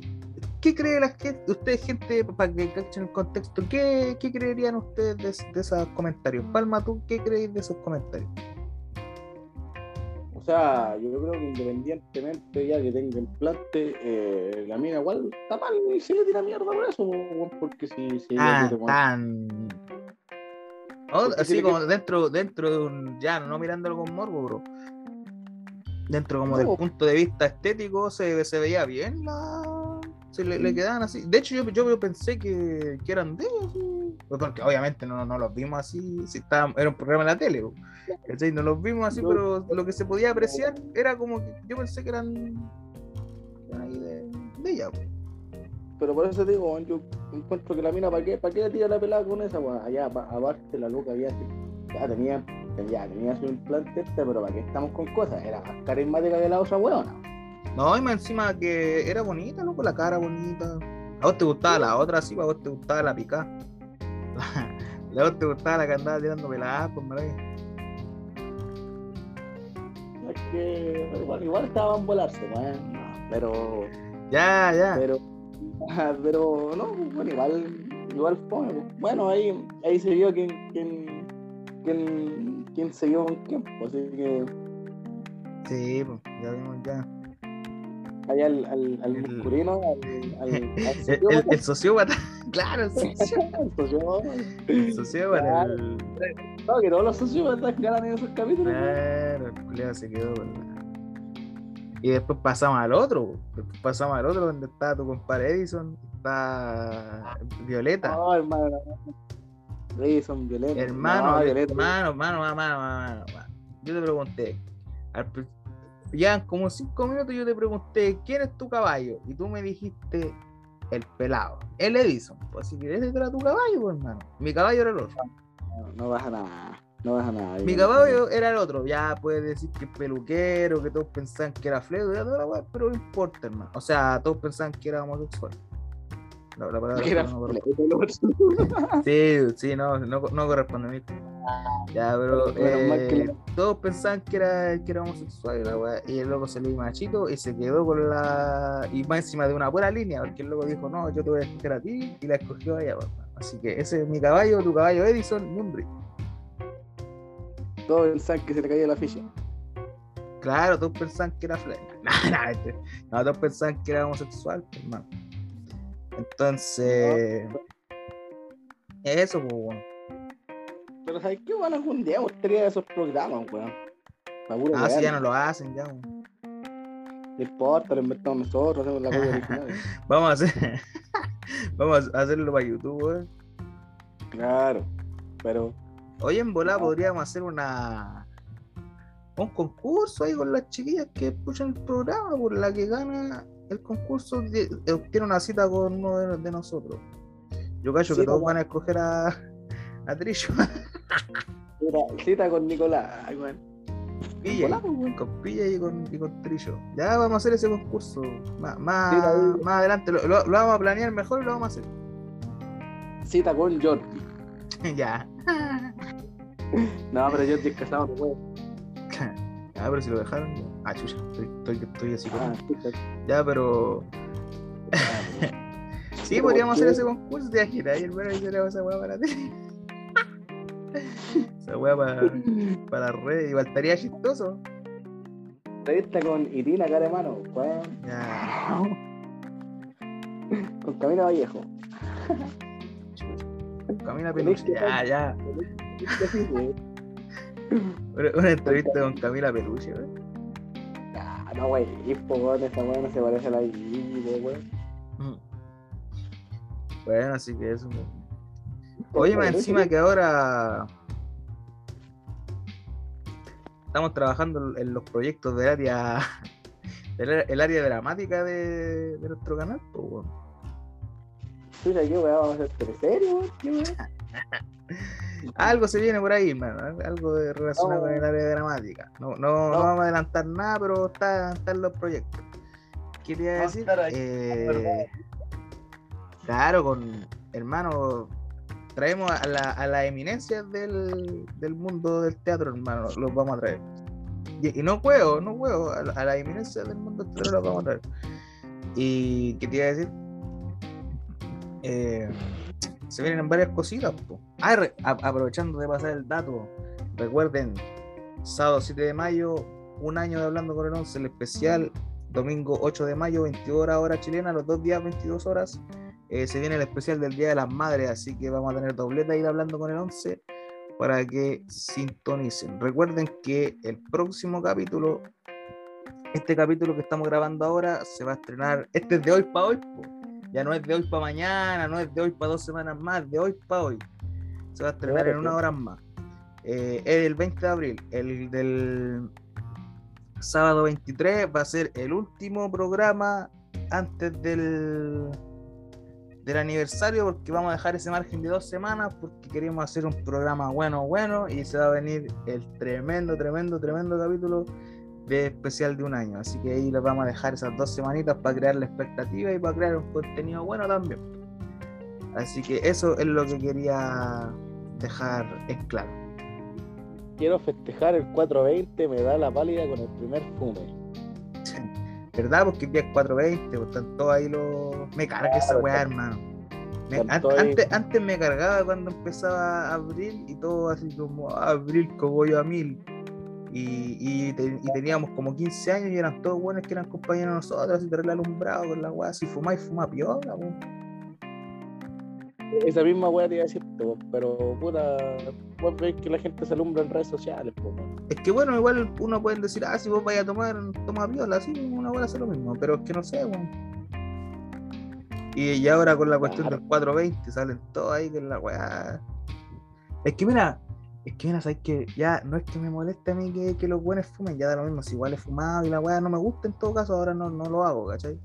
¿Qué cree la gente, ustedes, gente, para que cachen el contexto, qué, qué creerían ustedes de, de esos comentarios? Palma, ¿tú qué crees de esos comentarios? O sea, yo creo que independientemente ya que tenga implante, eh, la mina igual está mal y se le tira mierda por eso, porque si, si Ah, tan. Oh, así como que- dentro, dentro de un. Ya, no mirándolo con morbo, bro. Dentro como del No. punto de vista estético se, se veía bien la. Se le, le quedaban así. De hecho, yo, yo pensé que, que eran de ellos. sí. Pues Porque obviamente no, no los vimos así. Si estaba, era un programa en la tele. No los vimos así, pero lo que se podía apreciar era como que yo pensé que eran. eran ahí de, de ella. Pero por eso digo, weón, yo encuentro que la mina, ¿para qué, para qué le tira la pelada con esa, weón? Allá, pa- aparte, la loca ya, ya tenía, ya tenía su implante este, pero ¿para qué estamos con cosas? Era más carismática que la otra weona. No, y más encima que era bonita, loco, la cara bonita. A vos te gustaba la otra, sí, a vos te gustaba la picada. *laughs* A vos te gustaba la que andaba tirando peladas, pues maravilla. Es que igual, igual estaba en volarse, weón. No, pero, Ya, ya. pero, *laughs* pero, no, bueno, igual, igual fue. Bueno, ahí, ahí se vio quién, quién, quién, quién se vio con quién, pues, así que Sí, pues, ya vimos ya. allá al, al, al El- musculino, al, al, al *laughs* El, el- el sociópata, claro, *laughs* el sociópata. sociópata. El No, que todos los sociópatas ganan en esos capítulos. Claro, el culiao se quedó con la- Y después pasamos al otro, después pasamos al otro donde está tu compadre Edison, está Violeta. No, hermano. Sí, son violentos. Hermano, No, Violeta. hermano, hermano, hermano, hermano, hermano. Yo te pregunté, al ya como cinco minutos yo te pregunté, ¿quién es tu caballo? Y tú me dijiste, el pelado, el Edison. Pues si querés, ese era tu caballo, pues, hermano. Mi caballo era el otro. No, no baja nada. No baja nada. Mi caballo era el otro. Ya puedes decir que es peluquero, que todos pensaban que era fleo, ya toda la weá, pero no importa, hermano. O sea, todos pensaban que era homosexual. La, la palabra era no corresponde. *laughs* Sí, sí, no, no, no corresponde a mí. Ya, pero eh, todos pensaban que era, que era homosexual y la weá, y el loco se le dio machito y se quedó con la. Y más encima de una buena línea, porque el loco dijo, no, yo te voy a escoger a ti, y la escogió a ella. Así que ese es mi caballo, tu caballo Edison, brillo. Todos pensaban que se le caía la ficha. Claro, todos pensaban que era fle- No, no, este- no, todos pensaban que era homosexual, hermano. Entonces. Eso, pues, weón. Pero ¿sabes qué? Bueno, algún día me gustaría esos programas, weón. Ah, si ya weón. no lo hacen, ya, weón. No importa, lo inventamos nosotros, hacemos la copia original. *laughs* Vamos a hacer. *laughs* Vamos a hacerlo para YouTube, weón. Claro. Pero, Oye, en volada podríamos hacer una. Un concurso ahí con las chiquillas que escuchan el programa, por la que gana el concurso, de- obtiene una cita con uno de, de nosotros. Yo cacho Sí, que todos van a escoger a, a Trillo. cita, cita con Nicolás, weón. Pilla, Nicolás, con Pilla y con, y con Trillo. Ya vamos a hacer ese concurso. Sí, David. más adelante lo, lo- lo vamos a planear mejor y lo vamos a Cita con Jordi. hacer. *laughs* ya. *laughs* No, pero Jordi es casado, no puede. *laughs* Ah, pero si lo dejaron. ya. Ah, chucha, estoy, estoy, estoy así con Ah. Ya, pero. Sí, Pero podríamos ¿por hacer ese concurso de agita y el bueno hiciera esa weá para ti. *laughs* esa weá para, para las redes. Igual estaría chistoso. Entrevista con Irina Caremano, weón. Ya. *laughs* Con Camila Vallejo. *laughs* Camila Peluche, ya, ya. Sí. Una, una entrevista con Camila Peluche, güey. Ah, no, güey, po, weón, weón no se parece a la Guille, weón. Mm. Bueno, así que eso. güey. Oye, más encima que ahora estamos trabajando en los proyectos del área, *laughs* el área dramática de, de nuestro canal, pues, weón. Chucha, ¿qué weón vamos a hacer weón? ¿Qué weón? *laughs* Algo se viene por ahí, mano. Algo de relacionado No. con el área dramática. No, no, no No. vamos a adelantar nada, pero está, está en los proyectos. ¿Qué te iba a Va a decir? Eh, claro, con hermano, traemos a la, a las eminencias del, del mundo del teatro, hermano. Los vamos a traer. Y, y no juego, no juego. A, la- a las eminencias del mundo del teatro los vamos a traer. ¿Y qué te iba a decir? Eh, se vienen varias cositas. Ah, aprovechando de pasar el dato, recuerden, sábado 7 de mayo, un año de Hablando con el 11, el especial, domingo 8 de mayo, 22 horas hora chilena, los dos días 22 horas, eh, se viene el especial del Día de las Madres, así que vamos a tener dobleta de Hablando con el 11 para que sintonicen. Recuerden que el próximo capítulo, este capítulo que estamos grabando ahora, se va a estrenar, este es de hoy para hoy, po. Ya no es de hoy para mañana, no es de hoy para dos semanas más, de hoy para hoy. Se va a estrenar Claro, en una sí. hora más. Eh, es el 20 de abril, el del sábado 23 va a ser el último programa antes del del aniversario porque vamos a dejar ese margen de dos semanas porque queremos hacer un programa bueno bueno y se va a venir el tremendo tremendo tremendo capítulo de especial de un año así que ahí les vamos a dejar esas dos semanitas para crear la expectativa y para crear un contenido bueno también así que eso es lo que quería dejar en claro Quiero festejar el 420, me da la pálida con el primer fume. ¿Verdad? Porque el día es 420, pues están todos ahí los. Me carga esa Claro, weá, están- hermano. Me- están an- todos ahí. antes, antes me cargaba cuando empezaba abril y todo así como "Ah, abril, cogollo a mil. Y, y, te- y teníamos como 15 años y eran todos buenos que eran compañeros de nosotros, así terrible alumbrado con la weá, si fumáis, fuma piola, weón. Esa misma weá te iba a decir, pero puta, vos ves que la gente se alumbra en redes sociales, po. Es que bueno, igual uno puede decir, ah, si vos vais a tomar, toma piola, así, una hora hace lo mismo, pero es que no sé, weón. Y, y ahora con la cuestión Claro. del 420 salen todos ahí con la weá. Es que mira, es que mira, sabes que ya no es que me moleste a mí que, que los buenos fumen, ya da lo mismo, si igual he fumado y la weá no me gusta en todo caso, ahora no, no lo hago, ¿cachai?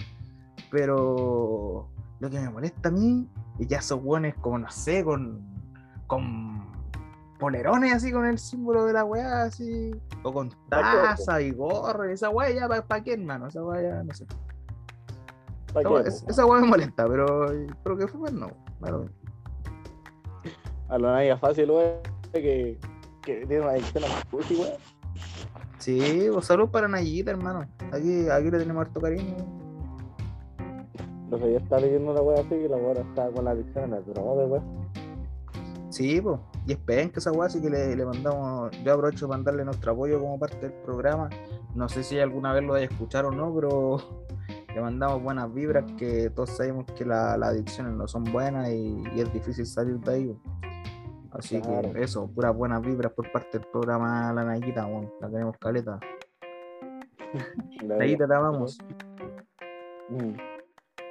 Pero lo que me molesta a mí es ya esos buenos como no sé, con, con polerones así con el símbolo de la weá así, o con taza y gorro, y esa weá ya para pa qué hermano, esa weá ya no sé. ¿Pa' Esa weá- es- esa weá me molesta, pero, pero que fumen no. claro. A la naya fácil, weón, que, que tiene una adicción a la pussy, weón. Sí, pues salud para Nayita, hermano. Aquí, aquí le tenemos harto cariño. No sé, yo estaba leyendo una weá así y la weá estaba con la adicción a la droga, weón. Sí, pues. Y esperen que esa weá, así que le, le mandamos. Yo aprovecho para mandarle nuestro apoyo como parte del programa. No sé si alguna vez lo vaya a escuchar o no, pero *laughs* le mandamos buenas vibras, que todos sabemos que la- las adicciones no son buenas y, y es difícil salir de ahí. Así Claro. que eso, puras buenas vibras por parte del programa La Nayita, weón. La tenemos caleta. *laughs* La Nayita, te amamos. Mm.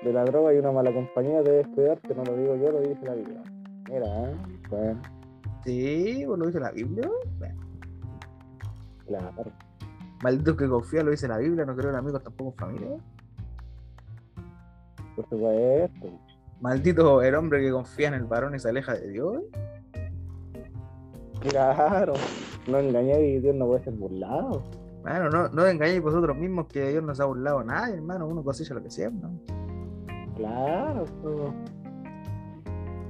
De la droga y una mala compañía debes cuidarte, no lo digo yo, lo dice la Biblia. Mira, ¿eh? bueno, Sí, pues lo dice la Biblia. Bueno, claro. maldito que confía, lo dice la Biblia, no creo en amigos tampoco en familia. Por supuesto. Maldito el hombre que confía en el varón y se aleja de Dios. Claro. No engañé y Dios no puede ser burlado. Bueno, no, no engañéis vosotros mismos que Dios no se ha burlado a nadie, hermano. Uno cosecha lo que siembra. ¿no? Claro. pues.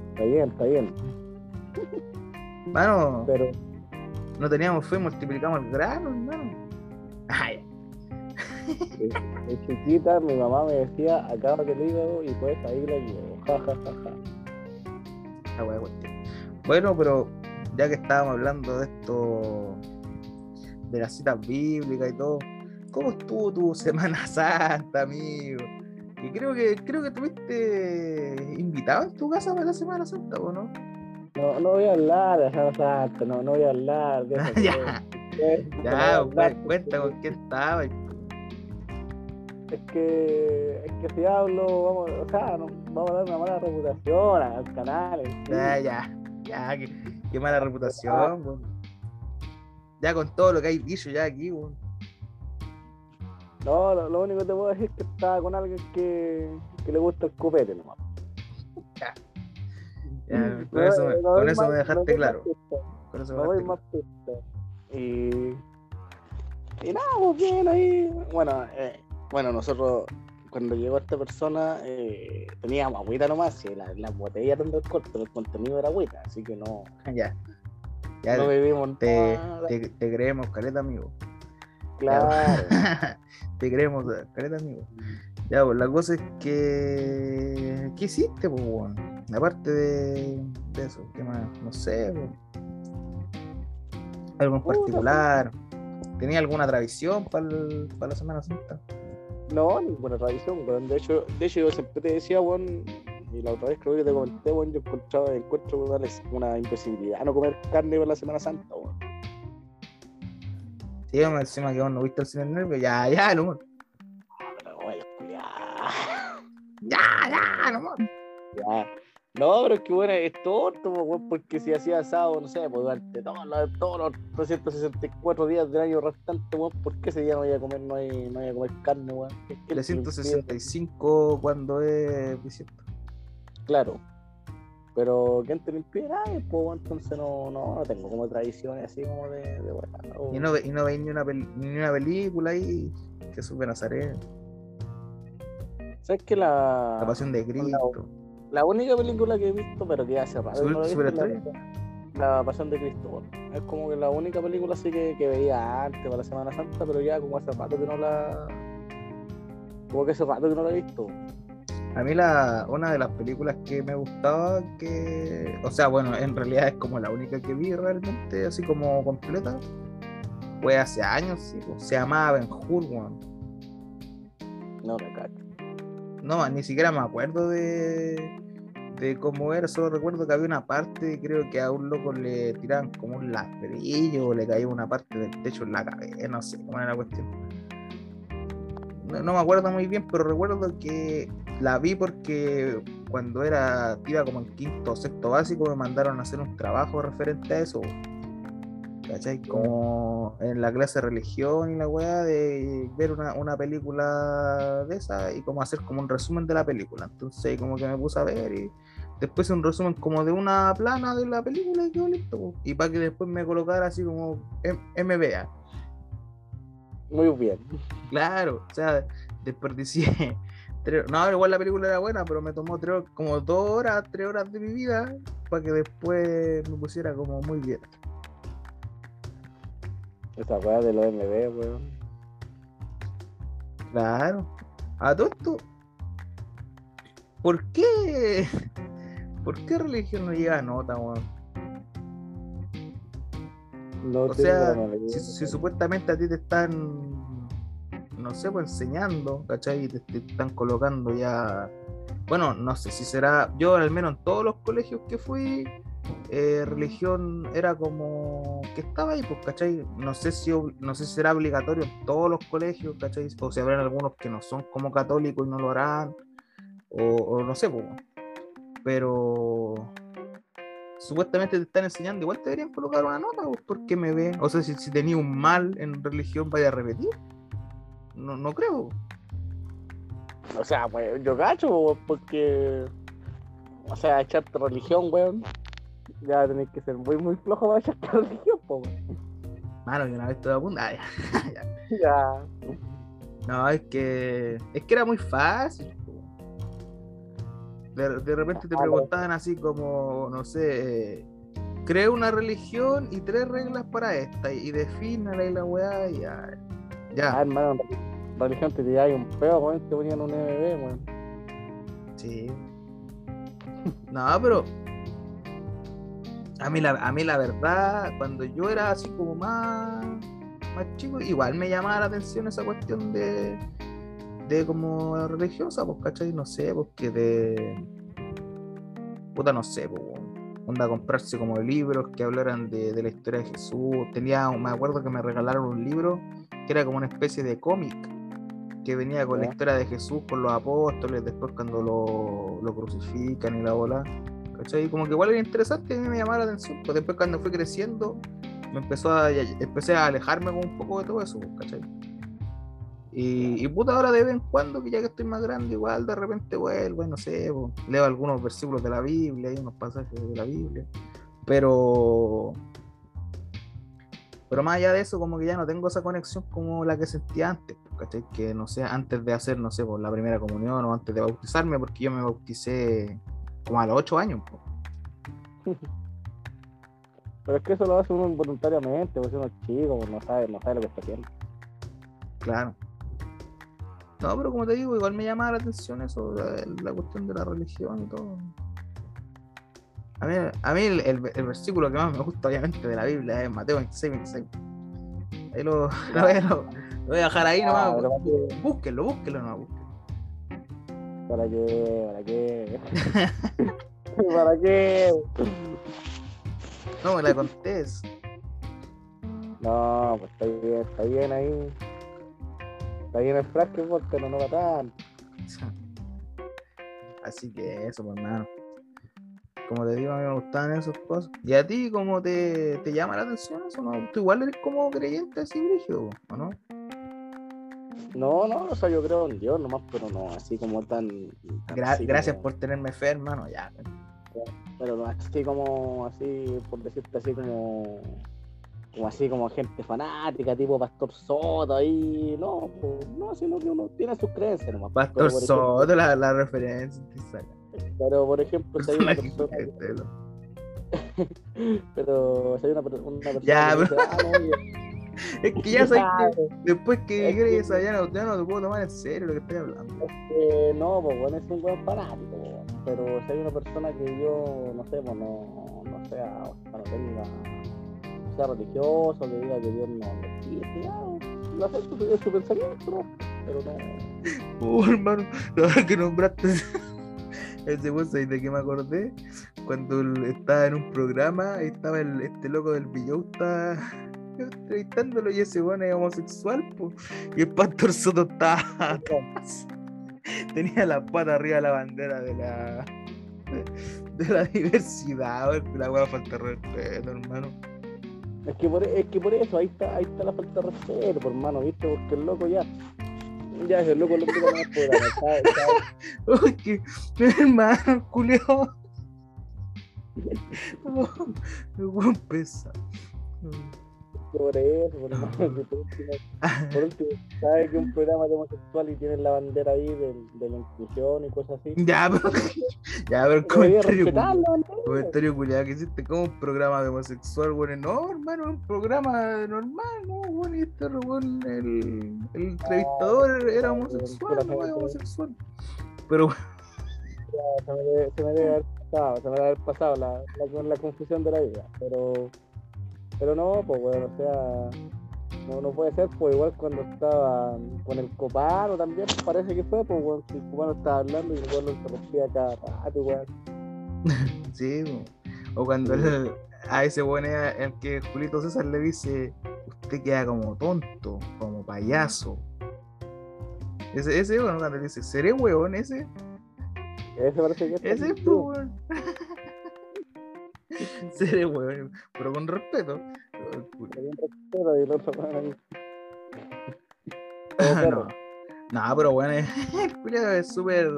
Está bien, está bien. Hermano, Pero no teníamos fe, multiplicamos el grano, hermano. Ay, de chiquita mi mamá me decía, acábate el hígado y pues ahí lo llevo. Ja, ja, ja, ja. Bueno, pero ya que estábamos hablando de esto, de las citas bíblicas y todo, ¿cómo estuvo tu *laughs* Semana Santa, amigo? Y creo que creo que tuviste invitado en tu casa para la Semana Santa, ¿o no? No, no voy a hablar de Semana Santa, no, no voy a hablar de eso. *laughs* ya, a ya, cu- cuenta con quién estaba. Es que, es que si hablo, vamos, o sea, no, vamos a dar una mala reputación al canal. sí. Ya, ya, ya, qué, qué mala reputación, weón. Ya con todo lo que hay dicho ya aquí, weón. No, lo, lo único que te puedo decir es que estaba con alguien que, que le gusta el copete nomás. Ya, No, con eso, me- con doy eso más- me no dejaste claro. Con eso me dejaste más claro. Y, y nada, pues bien ahí. Bueno, eh, bueno, nosotros cuando llegó esta persona eh, teníamos agüita nomás, y la- las botellas eran del corto, pero el contenido era agüita, así que no, *laughs* Ya, ya no bebimos te, nada. te, te creemos, caleta, amigo. Claro. *laughs* te creemos, caleta, amigo. Ya, pues la cosa es que. ¿Qué hiciste, pues, weón? Aparte de, de eso, ¿qué más? No sé, weón. Algo en particular. ¿Tenía alguna tradición para la Semana Santa? No, ninguna tradición, weón. De hecho, de hecho, yo siempre te decía, weón, y la otra vez creo que te comenté, weón, yo encontraba, encuentro les- una imposibilidad no comer carne para la Semana Santa, weón. Sí, me encima que vos no viste el cine nervio. Ya, ya, no. Weón, culiao. Ya, ya, no. Ya. No, pero es que bueno, es tonto, weón, porque si hacía asado, no sé, pues durante todos los, todos los 364 días del año restante, weón, ¿por qué ese día no voy a comer, no hay, no voy a comer carne, weón? ¿Qué- qué te impide? 365 cuando es bisiesto. Claro. Pero ¿quién te? Nadie, pues, weón, entonces no, no, no tengo como tradiciones así como de, de weón, no. Y no, ve- y no veis ni una, ni una película ahí. Jesús de Nazaret. ¿Sabes que la, La pasión de Cristo. la única película que he visto, pero que hace rato ¿Super- no la visto, la, la Pasión de Cristo. Es como que la única película así que, que veía antes para la Semana Santa, pero ya como hace rato que no la. Como que hace rato que no la he visto. A mí la, una de las películas que me gustaba, que, o sea, bueno, en realidad es como la única que vi realmente, así como completa, fue hace años, sí, pues, se llamaba Ben Hur, weón. No me cacho. No, ni siquiera me acuerdo de, de cómo era, solo recuerdo que había una parte, creo que a un loco le tiraban como un ladrillo o le caía una parte del techo en la cabeza, no sé cómo era la cuestión. No, me acuerdo muy bien, pero recuerdo que la vi porque cuando era, iba como en quinto o sexto básico, me mandaron a hacer un trabajo referente a eso. ¿Cachai? Como en la clase de religión y la weá, de ver una, una película de esa y como hacer como un resumen de la película. Entonces, como que me puse a ver y después un resumen como de una plana de la película y quedó listo. Y para que después me colocara así como MBA. Muy bien. Claro, o sea, desperdicié. *laughs* No, igual la película era buena, pero me tomó tres, como dos horas, tres horas de mi vida para que después me pusiera como muy bien. Esa weá de los MB, weón. Claro. A todo esto. ¿Por qué? ¿Por qué religión no llega a nota, weón? No O sea, si, supuestamente a ti te están, no sé, pues enseñando, ¿cachai? Y te, te están colocando ya. Bueno, no sé si será. Yo, al menos en todos los colegios que fui, eh, religión era como que estaba ahí, pues, ¿cachai? No sé, si, no sé si será obligatorio en todos los colegios, ¿cachai? O si habrán algunos que no son como católicos y no lo harán, o, no sé, pues. Pero supuestamente te están enseñando, igual te deberían colocar una nota, pues, porque me ven. O sea, si, si tenía un mal en religión, vaya a repetir. No, no creo. O sea, pues yo cacho, porque. O sea, echarte religión, weón. Ya tenés que ser muy, muy flojo para echarte *laughs* religión, po. Mano, y una vez todo apunta. *laughs* ah, ya, ya. Ya. No, es que. Es que era muy fácil. De, de repente te Ah, preguntaban así como, no sé, eh, crea una religión y tres reglas para esta. Y defínala y la weá, y ya. Ah, Ya, hermano, en religión te tiráis un peo, weón, te ponían un MB, weón. sí. No, pero. A mí, la, a mí la verdad, cuando yo era así como más, más chico, igual me llamaba la atención esa cuestión de, de como religiosa, pues, ¿cachai? No sé, porque de... Puta, no sé, pues, onda comprarse como libros que hablaran de, de la historia de Jesús. Tenía, me acuerdo que me regalaron un libro que era como una especie de cómic que venía con la historia de Jesús, con los apóstoles, después cuando lo, lo crucifican y la bola. ¿Cachai? Como que igual era interesante y a mí me llamaba la atención. Pues después cuando fui creciendo, me empezó a, empecé a alejarme un poco de todo eso, pues, ¿cachai? Y, y puta, ahora de vez en cuando, que ya que estoy más grande, igual de repente vuelvo, y no sé, pues, leo algunos versículos de la Biblia, hay unos pasajes de la Biblia, pero pero más allá de eso, como que ya no tengo esa conexión como la que sentía antes, pues, ¿cachai? Que no sé, antes de hacer, no sé, por la primera comunión o antes de bautizarme, porque yo me bauticé como a los 8 años. *laughs* Pero es que eso lo hace uno involuntariamente, pues uno es chico, pues, no sabe, no sabe lo que está haciendo. Claro. No, pero como te digo, igual me llama la atención eso, la, la cuestión de la religión y todo. A mí, a mí el, el- el versículo que más me gusta, obviamente, de la Biblia es Mateo 26, 26. Ahí lo, *laughs* lo voy, a, lo- lo voy a dejar ahí nomás. Ah, Mateo- búsquenlo, búsquenlo nomás. ¿Para qué? ¿Para qué? *laughs* ¿Para qué? No me la contés. No, pues está bien, está bien ahí. Está bien el frasco, pero no va tanto. *laughs* Así que eso, pues, hermano. Como te digo, a mí me gustaban esas cosas. ¿Y a ti cómo te, te llama la atención eso? ¿no? Tú igual eres como creyente así, brígido, ¿o no? No, no, o sea, yo creo en Dios nomás, pero no así como tan. tan Gra- así gracias como- por tenerme fe, hermano. Ya. Pero no así como, así, por decirte así como. Como así como gente fanática, tipo Pastor Soto ahí. No, pues, no, sino que uno tiene sus creencias nomás. Pastor ejemplo- Soto, la, la referencia. Pero por ejemplo, si hay una *laughs* persona. *laughs* Pero si hay una, una persona. Ya, que pero- dice, ah, no, oye, *laughs* Es que ya sabes que después que Es crees que- ya no, ya no te puedo tomar en serio lo que estoy hablando. Eh, no, pues bueno, es un buen fanático, pero si hay una persona que yo, no sé, pues no, no sea, o sea, no tenga, sea religioso, que diga que Dios no existe, ya, lo acepto, es su pensamiento. Pero no, *laughs* Oh, hermano, la verdad que nombraste *laughs* ese weón, ¿sabes de qué me acordé? Cuando estaba en un programa estaba el, este loco del Villauta entrevistándolo y ese weón es homosexual, po, y el pastor Soto estaba. *laughs* Tenía la pata arriba de la bandera de la de la diversidad, la weá falta de respeto, hermano. es que por, es que por eso, ahí está, ahí está la falta de respeto, por hermano, ¿viste? Porque el loco ya, ya ese loco lo que no es programa, ¿sabes? ¿sabes? *laughs* Uy, que hermano, culio. *laughs* El weón pesa. Por eso, por *laughs* que por último, *laughs* Por último, ¿sabes que un programa de homosexual y tienen la bandera ahí de, de la inclusión y cosas así? Ya, *laughs* pero, ya, pero comentario, comentario culiado que hiciste como un programa de homosexual, weón. No, hermano, un programa normal, ¿no? Weón, y este weón, el, el entrevistador era homosexual, no gente. homosexual. Pero, Se me, debe, se me debe haber pasado, se me debe haber pasado la, la, la confusión de la vida. Pero, pero no, pues bueno, o sea, no, no puede ser, pues igual cuando estaba con el copano también, parece que fue, pues bueno, el copano estaba hablando y el weón lo interrumpía cada rato, weón. *laughs* sí, o cuando el- a ese weón es el que Julito César le dice, usted queda como tonto, como payaso. Ese, ese weón, cuando le dice, ¿seré weón ese? Ese parece que es Ese es, pues, weón. *laughs* Seré weón, pero con respeto. El *laughs* no. pero bueno, *laughs* el culiao es súper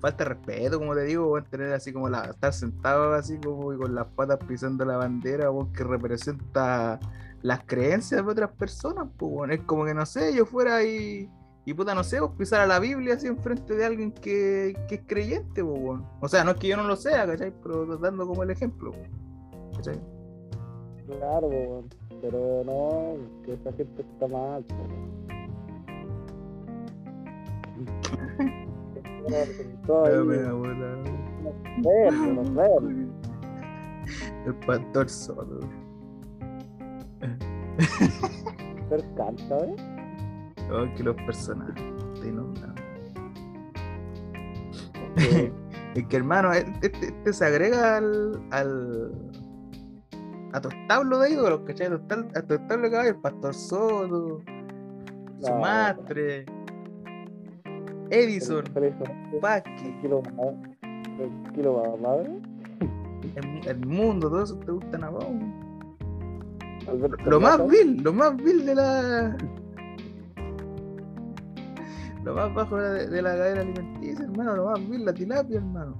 falta de respeto, como te digo, weón, tener así como la, estar sentado así como y con las patas pisando la bandera, weón, que representa las creencias de otras personas, pues weón, es como que no sé, yo fuera y, y puta, no sé, pues pisar a la Biblia así enfrente de alguien que, que es creyente, pues weón. O sea, no es que yo no lo sea, ¿cachai? Pero dando como el ejemplo, ¿cachai? Claro, weón. pero no, que esa gente está mal. po. Todo ahí, La mea bola. verlo, los verlos. El pastor solo. Pero canta, ¿eh? Oh, que los personajes te inundan. *laughs* Es que hermano, este, este se agrega al, al a tu establo de ídolos, ¿cachai? A tu establo, a tu establo de caballo, el pastor Soto, su No, madre, Edison, Paqui, Tranquilo, ma- tranquilo, ma- madre. el, el mundo, todo eso te gustan a vos. Lo más vil, lo más vil de la. Lo más bajo de, de la cadena alimenticia, hermano, lo más vil, la tilapia, hermano.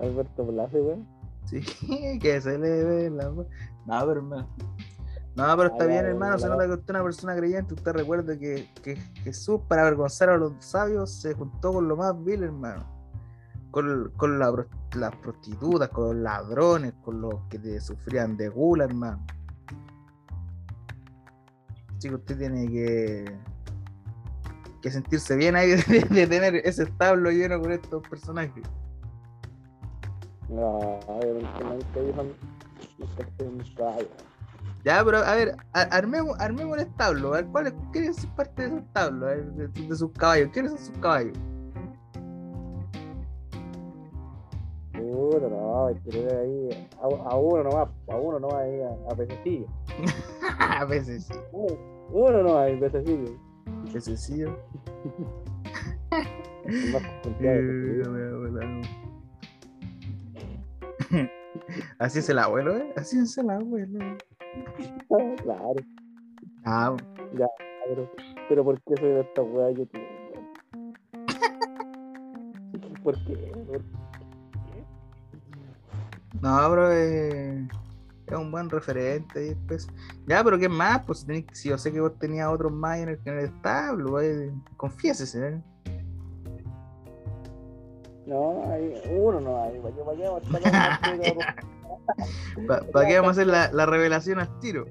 Alberto Blase, weón. Sí, *laughs* que se le ve la. No, pero hermano. No, pero está bien, hermano. Se nota que usted es una persona creyente. Usted recuerde que, que Jesús, para avergonzar a los sabios, se juntó con lo más vil, hermano. Con, con la las prostitutas, con los ladrones, con los que te sufrían de gula, hermano. Así que usted tiene que, que sentirse bien ahí de, *laughs* de tener ese establo lleno con estos personajes. No, nunca dijo. Ya, pero a ver, a- armemos, armemos el establo. A ver, ¿cuál es, ¿quiénes son parte de ese establo? A de, de sus caballos. ¿Quiénes son sus caballos? Puta, no, tener ahí a, a uno nomás, a uno nomás ahí, a, a pececillo. *laughs* a sí. Uno, uno nomás, ahí, pececillo. *laughs* El más *laughs* Así es el abuelo, ¿eh? Así es el abuelo. Claro, Ah, pero, pero ¿por qué soy de esta weá yo tío? ¿Por qué? ¿Por no, pero eh, es un buen referente. pues. Ya, pero ¿qué más? Pues si yo sé que vos tenías otros más en el, en el establo, eh, confiésese, ¿eh? No, hay uno no hay, ¿para qué, para qué vamos a ¿Para qué vamos a hacer la, la revelación al tiro?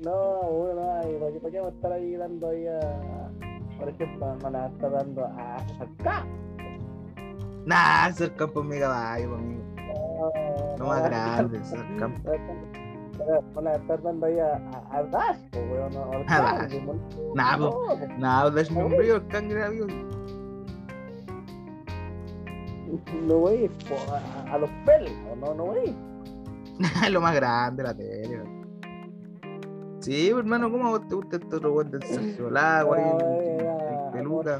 No, uno no hay, ¿para qué, para qué vamos a estar ahí dando ahí a, por ejemplo, no la está dando a acá? Nah, es el campo es caballo, amigo. Lo más grande, es el campo. Van a estar dando ahí a, a, a Dash, weón, no, A Dash, Dash. Nah, No, po. Nah, déjame un brillo, el cangre amigo. No voy a, a los pelos, no, no voy. *laughs* lo más grande, la tele. Sí, hermano, ¿cómo a vos te gusta este otro weón del Sergio Lago ahí, el, el peluca?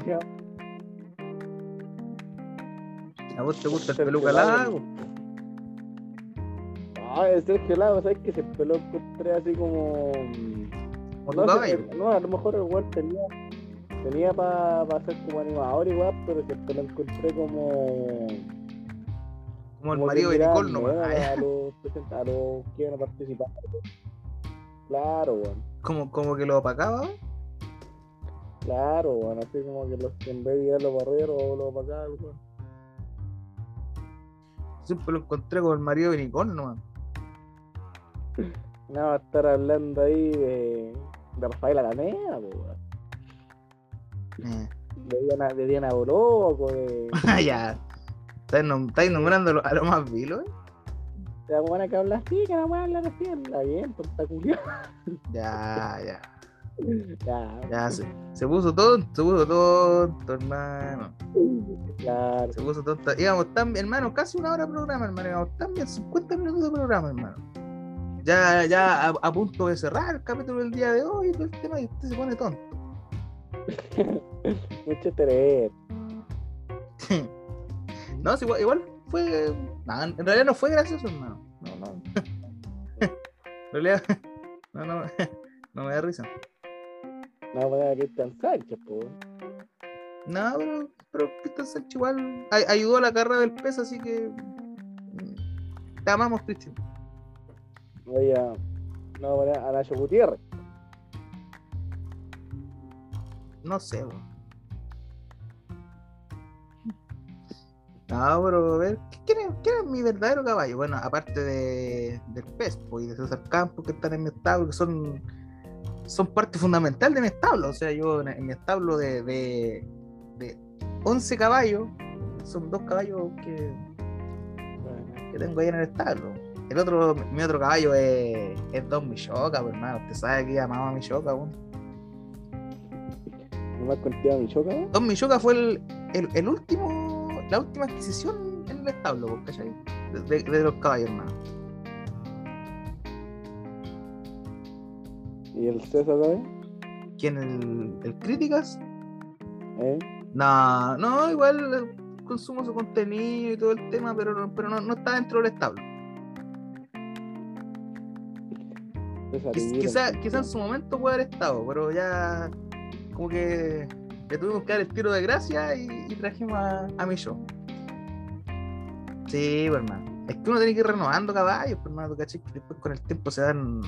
¿A vos te gusta el peluca Lago. Ah, el Sergio Lago, ¿sabes que se peló encontré así como. ¿O tu No, sé, no, a lo mejor el weón tenía. Tenía para ser como animador igual, pero siempre lo encontré como. Como el marido de Nicole ya. A los a los que iban a participar. Claro, weón. Como, como que lo opacaba. Claro, weón. Así como que los que en vez de tirarlo para arriba o lo acá, weón. Siempre lo encontré con el marido de Nicole. *laughs* No, a estar hablando ahí de. de Rafael Alameda, weón. Eh. De Diana, de Diana Boloco, de. *laughs* Ah, ya. Estáis nom- estáis nombrando a lo, a lo más vilo, ¿eh? La buena que habla así, que la buena hablar así, habla bien, tonta culiao. *laughs* Ya, ya. *laughs* Ya, Ya se, se puso tonto, se puso tonto, hermano. claro. Se puso tonto. Íbamos tan bien, hermano, casi una hora de programa, hermano. Íbamos tan bien, 50 minutos de programa, hermano. Ya, ya a, a punto de cerrar el capítulo del día de hoy, todo el tema, y usted se pone tonto. *laughs* Mucho interés. No, igual, igual fue. en realidad no fue gracioso, hermano. No, no. *laughs* en realidad, no, no, *laughs* no me da risa. No, voy a Cristian Sánchez, po. No, pero, pero Cristian Sánchez igual ay- ayudó a la carrera del peso, así que. mm, Te amamos, Cristian. Voy a. No, voy a, a Nacho Gutiérrez. No sé, weón. No, pero a ver, ¿qué- ¿quién es, mi verdadero caballo? Bueno, aparte de, del Pespo y de César Campos que están en mi establo, que son, son parte fundamental de mi establo. O sea, yo en, mi establo de, de, de 11 caballos, son dos caballos que, que tengo ahí en el establo. El otro, mi otro caballo es, es Don Michoca, pues, hermano. Usted sabe que llamaba Michoca, weón. No más contigo mi choca, ¿no? Don Michoca fue el, el, el último, la última adquisición en el establo, ¿cachai? De, de- de los caballos, hermano. ¿Y el César también? ¿Quién? ¿El, el Críticas? ¿Eh? No, no, igual eh, consumo su contenido y todo el tema, pero no, pero no, no está dentro del establo. César Quiz- Ira. Quizá, quizá en su momento puede haber estado, pero ya como que le tuvimos que dar el tiro de gracia y, y trajimos a, a mi show. Sí, pues, hermano. Es que uno tiene que ir renovando caballos, pues, hermano. Que después con el tiempo se van,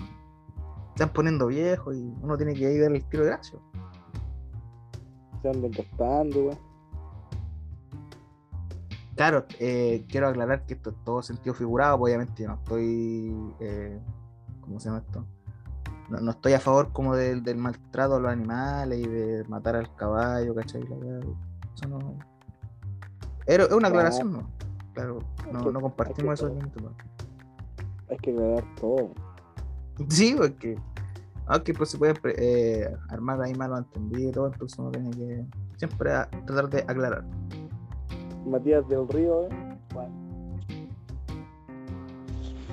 se van poniendo viejos y uno tiene que ir dar el tiro de gracia. Se andan gastando, weón. Claro, eh, quiero aclarar que esto es todo sentido figurado, pues, obviamente yo no estoy, eh, ¿cómo se llama esto? No, no estoy a favor como del, del maltrato a los animales y de matar al caballo, ¿cachai? Eso no... Era- Es una aclaración, ¿no? Claro, no, no compartimos esos límites. Hay que aclarar todo. Sí, porque aunque pues se puede eh, armar ahí malos entendidos y todo, entonces uno tiene que siempre a- tratar de aclarar. Matías del Río, ¿eh? Bueno.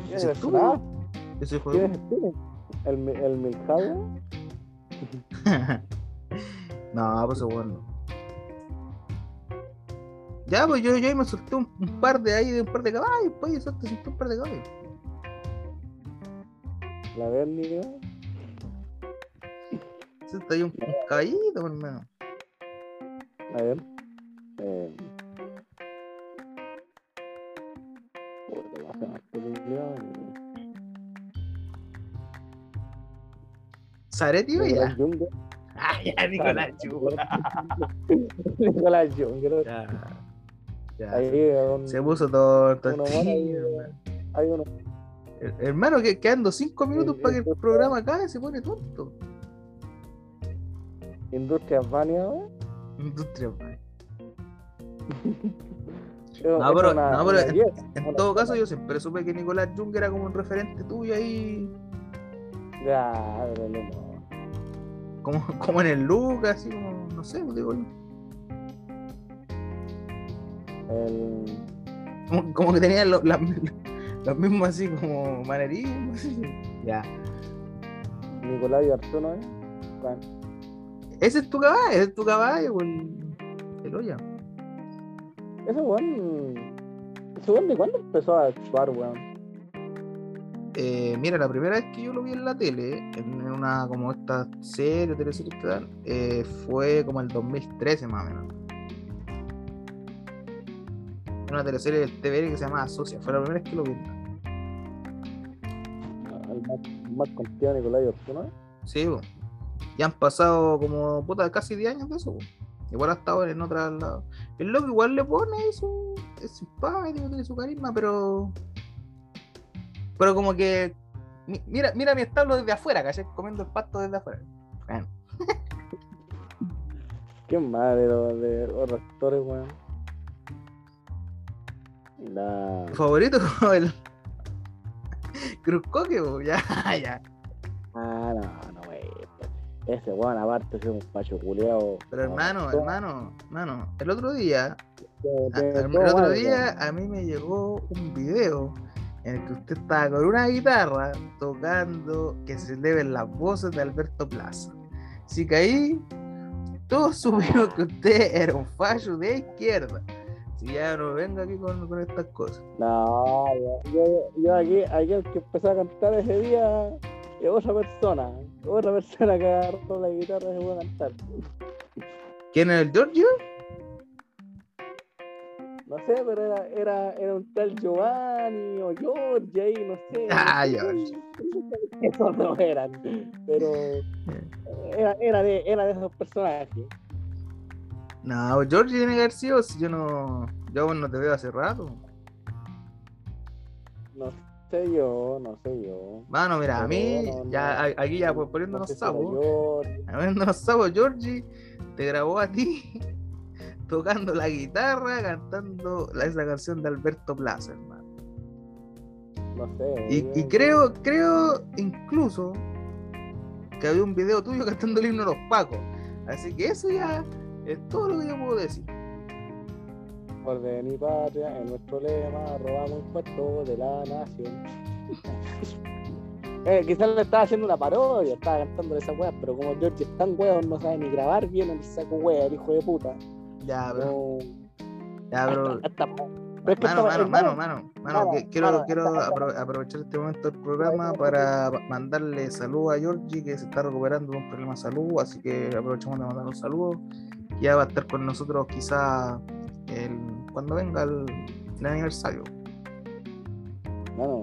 ¿Quién ¿Ese es tú? ¿El, el Milhouse? *laughs* no, pues bueno. Ya, pues yo, yo me solté un, un par de ahí de un par de caballos, pues, y eso te solté un par de caballos. La ¿no? Eso está ahí un, caballito, hermano. A ver. Eh. ¿Saretti o Nicolás ya? Ah, ya, Nicolás Chula. Nicolás Juncker. Ya. Ya. Ahí, un- Se puso todo, todo Uno hay uno. Her- Hermano, que quedando cinco minutos Sí, para que el programa acabe, se pone tonto. Industrias Vania, ¿no? Industria, man. Es- *laughs* No, es pero- una- no, pero. En todo caso, yo siempre supe que Nicolás Jung era como un referente tuyo ahí, Ya, pero no. Como, *laughs* como en el look, así como, no sé, digo yo. El, Como, como que tenía lo- la- *laughs* los mismos así como manerismos. así. Ya. Nicolás Artuno, ¿eh? Bueno, Ese es tu caballo, ese es tu caballo, pues, el, el olla. ese weón. Ese weón, ¿de cuándo empezó a actuar, weón? Eh, mira, la primera vez que yo lo vi en la tele, en, una como esta serie, teleserie que dan, eh, fue como el 2013 más o menos. Una teleserie del TVN que se llama Asocia, fue la primera vez que lo vi. El más, contigo Nicolás ¿eh? Sí, po. ya han pasado como puta casi 10 años de eso. Igual ha estado en otras lados. El loco igual le pone su. Es simpático, tiene su carisma, pero. Pero como que. mi- Mira, mira mi establo desde afuera, ¿cachai? Comiendo el pasto desde afuera. Bueno, *laughs* ¿Qué de los de otros actores, weón? La... tu favorito como *laughs* el. Cruzcoque, po, ya, *laughs* ya. Ah, no, no, wey. Ese weón, aparte, es un pacho culeado. Pero hermano, hermano, hermano, el otro día A- El El otro día a mí me llegó un video en el que usted estaba con una guitarra tocando que se eleven las voces de Alberto Plaza. Así que ahí todos *laughs* supieron que usted era un fallo de izquierda. Si ya no venga aquí con, con estas cosas. No, yo, yo, yo aquí, aquí el que empezó a cantar ese día es otra persona. Otra persona que agarró la guitarra y se fue a cantar. ¿Quién es el Giorgio? No sé, pero era, era, era un tal Giovanni o Giorgi ahí, no sé. *laughs* Ah, qué- *laughs* Esos no eran. Pero era, era, de, era de esos personajes. No, Giorgio tiene que haber sido si yo no. Yo no te veo hace rato. No sé yo, no sé yo. Mano, mira, a mí, no, ya aquí ya pues, No poniéndonos. Habiendo los sapos, Georgie te grabó a ti tocando la guitarra, cantando la- esa canción de Alberto Plaza, hermano. No sé. Y, y creo, creo incluso que había un video tuyo cantando el himno a los Pacos. Así que eso ya es todo lo que yo puedo decir. Por de mi patria, en nuestro lema, robamos impuestos de la nación. *laughs* eh, quizás le estaba haciendo una parodia, estaba cantando esa weá, pero como George es tan weón, no sabe ni grabar bien el saco weá, el hijo de puta. Ya, pero. No, Ya, hasta- hasta- pero es que Mano, mano, mano, mano, mano, quiero, mano, quiero apro- aprovechar este momento del programa para mandarle saludos a Georgie que se está recuperando de un problema de salud, así que aprovechamos de mandar un saludo. Ya va a estar con nosotros quizá el, cuando venga el, el aniversario. Mano,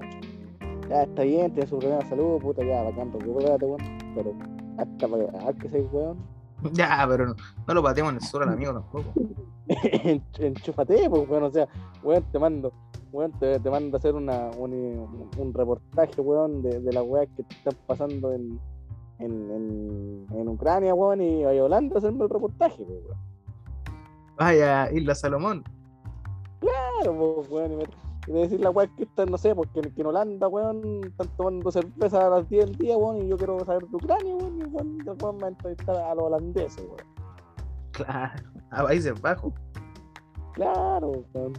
ya está bien, tiene su problema de salud, puta, ya, bacán, recupérate, weón. Pero hasta para que seas weón, *laughs* Ya, pero no, no lo pateamos en el suelo al amigo tampoco. *laughs* en- enchúfate, pues, weón, o sea, weón, te mando, weón, te, te mando a hacer una, un, un reportaje, weón, de, de las weas que te están pasando en, en, en, en Ucrania, weón, y a Holanda a hacerme el reportaje, pues, weón. Vaya, Isla Salomón. Claro, pues, weón, y me, y me decir la wea que están, no sé, porque en, que en Holanda, weón, están tomando cerveza a las 10 del día, weón, y yo quiero saber de Ucrania, weón, y weón, de weón me entrevistar a los holandeses, weón. Claro, a Países Bajos. Claro, weón.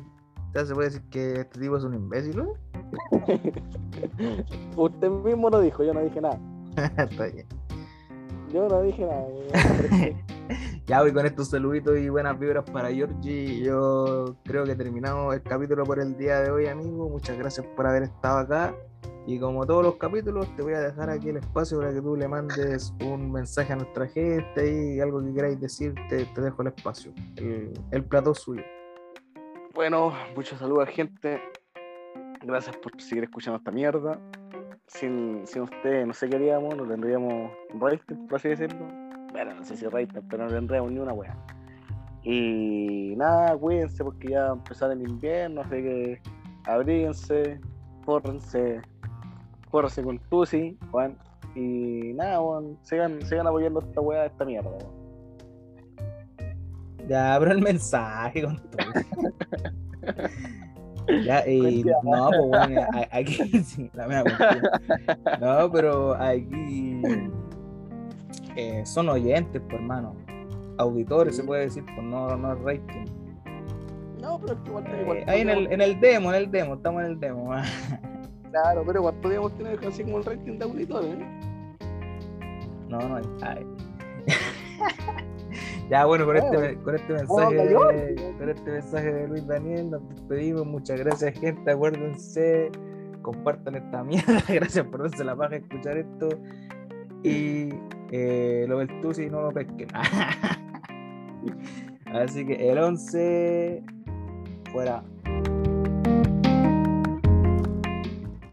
Ya se puede decir que este tipo es un imbécil, ¿no? *laughs* Usted mismo lo dijo, yo no dije nada. *laughs* Está bien. Yo no dije nada. *laughs* Ya voy con estos saluditos y buenas vibras para Georgie. Yo creo que terminamos el capítulo por el día de hoy, amigo. Muchas gracias por haber estado acá. Y como todos los capítulos, te voy a dejar aquí el espacio para que tú le mandes un mensaje a nuestra gente y algo que queráis decir, te, dejo el espacio. El, el plato suyo. Bueno, muchos saludos, gente. Gracias por seguir escuchando esta mierda. Sin, sin ustedes no sé qué haríamos, no tendríamos rating, por así decirlo. Bueno, no sé si rating, pero no tendríamos ni una wea. Y nada, cuídense porque ya empezar el invierno, así que abríguense, córrense, córrense con Tusi, Juan. Y nada, weón, sigan, sigan apoyando esta wea, esta mierda. Ya, abro el mensaje con todo. *laughs* Ya, y no, pues bueno, a- aquí *laughs* sí, la mía cuenta. No, pero aquí eh, son oyentes, pues hermano. Auditores se puede decir, pues no, no es rating. No, pero es que igual, Eh, igual ahí en el, en el demo, en el demo, estamos en el demo. *laughs* Claro, pero igual podríamos tener así como el rating de auditores. No, no hay. ay. *laughs* ya bueno, con este, con este mensaje, cayó. con este mensaje de Luis Daniel, nos despedimos. Muchas gracias, gente. Acuérdense, compartan esta *laughs* mierda. Gracias por darse la paja de escuchar esto. Y eh, lo del Tusi no lo pesquen. *laughs* Así que el 11 fuera.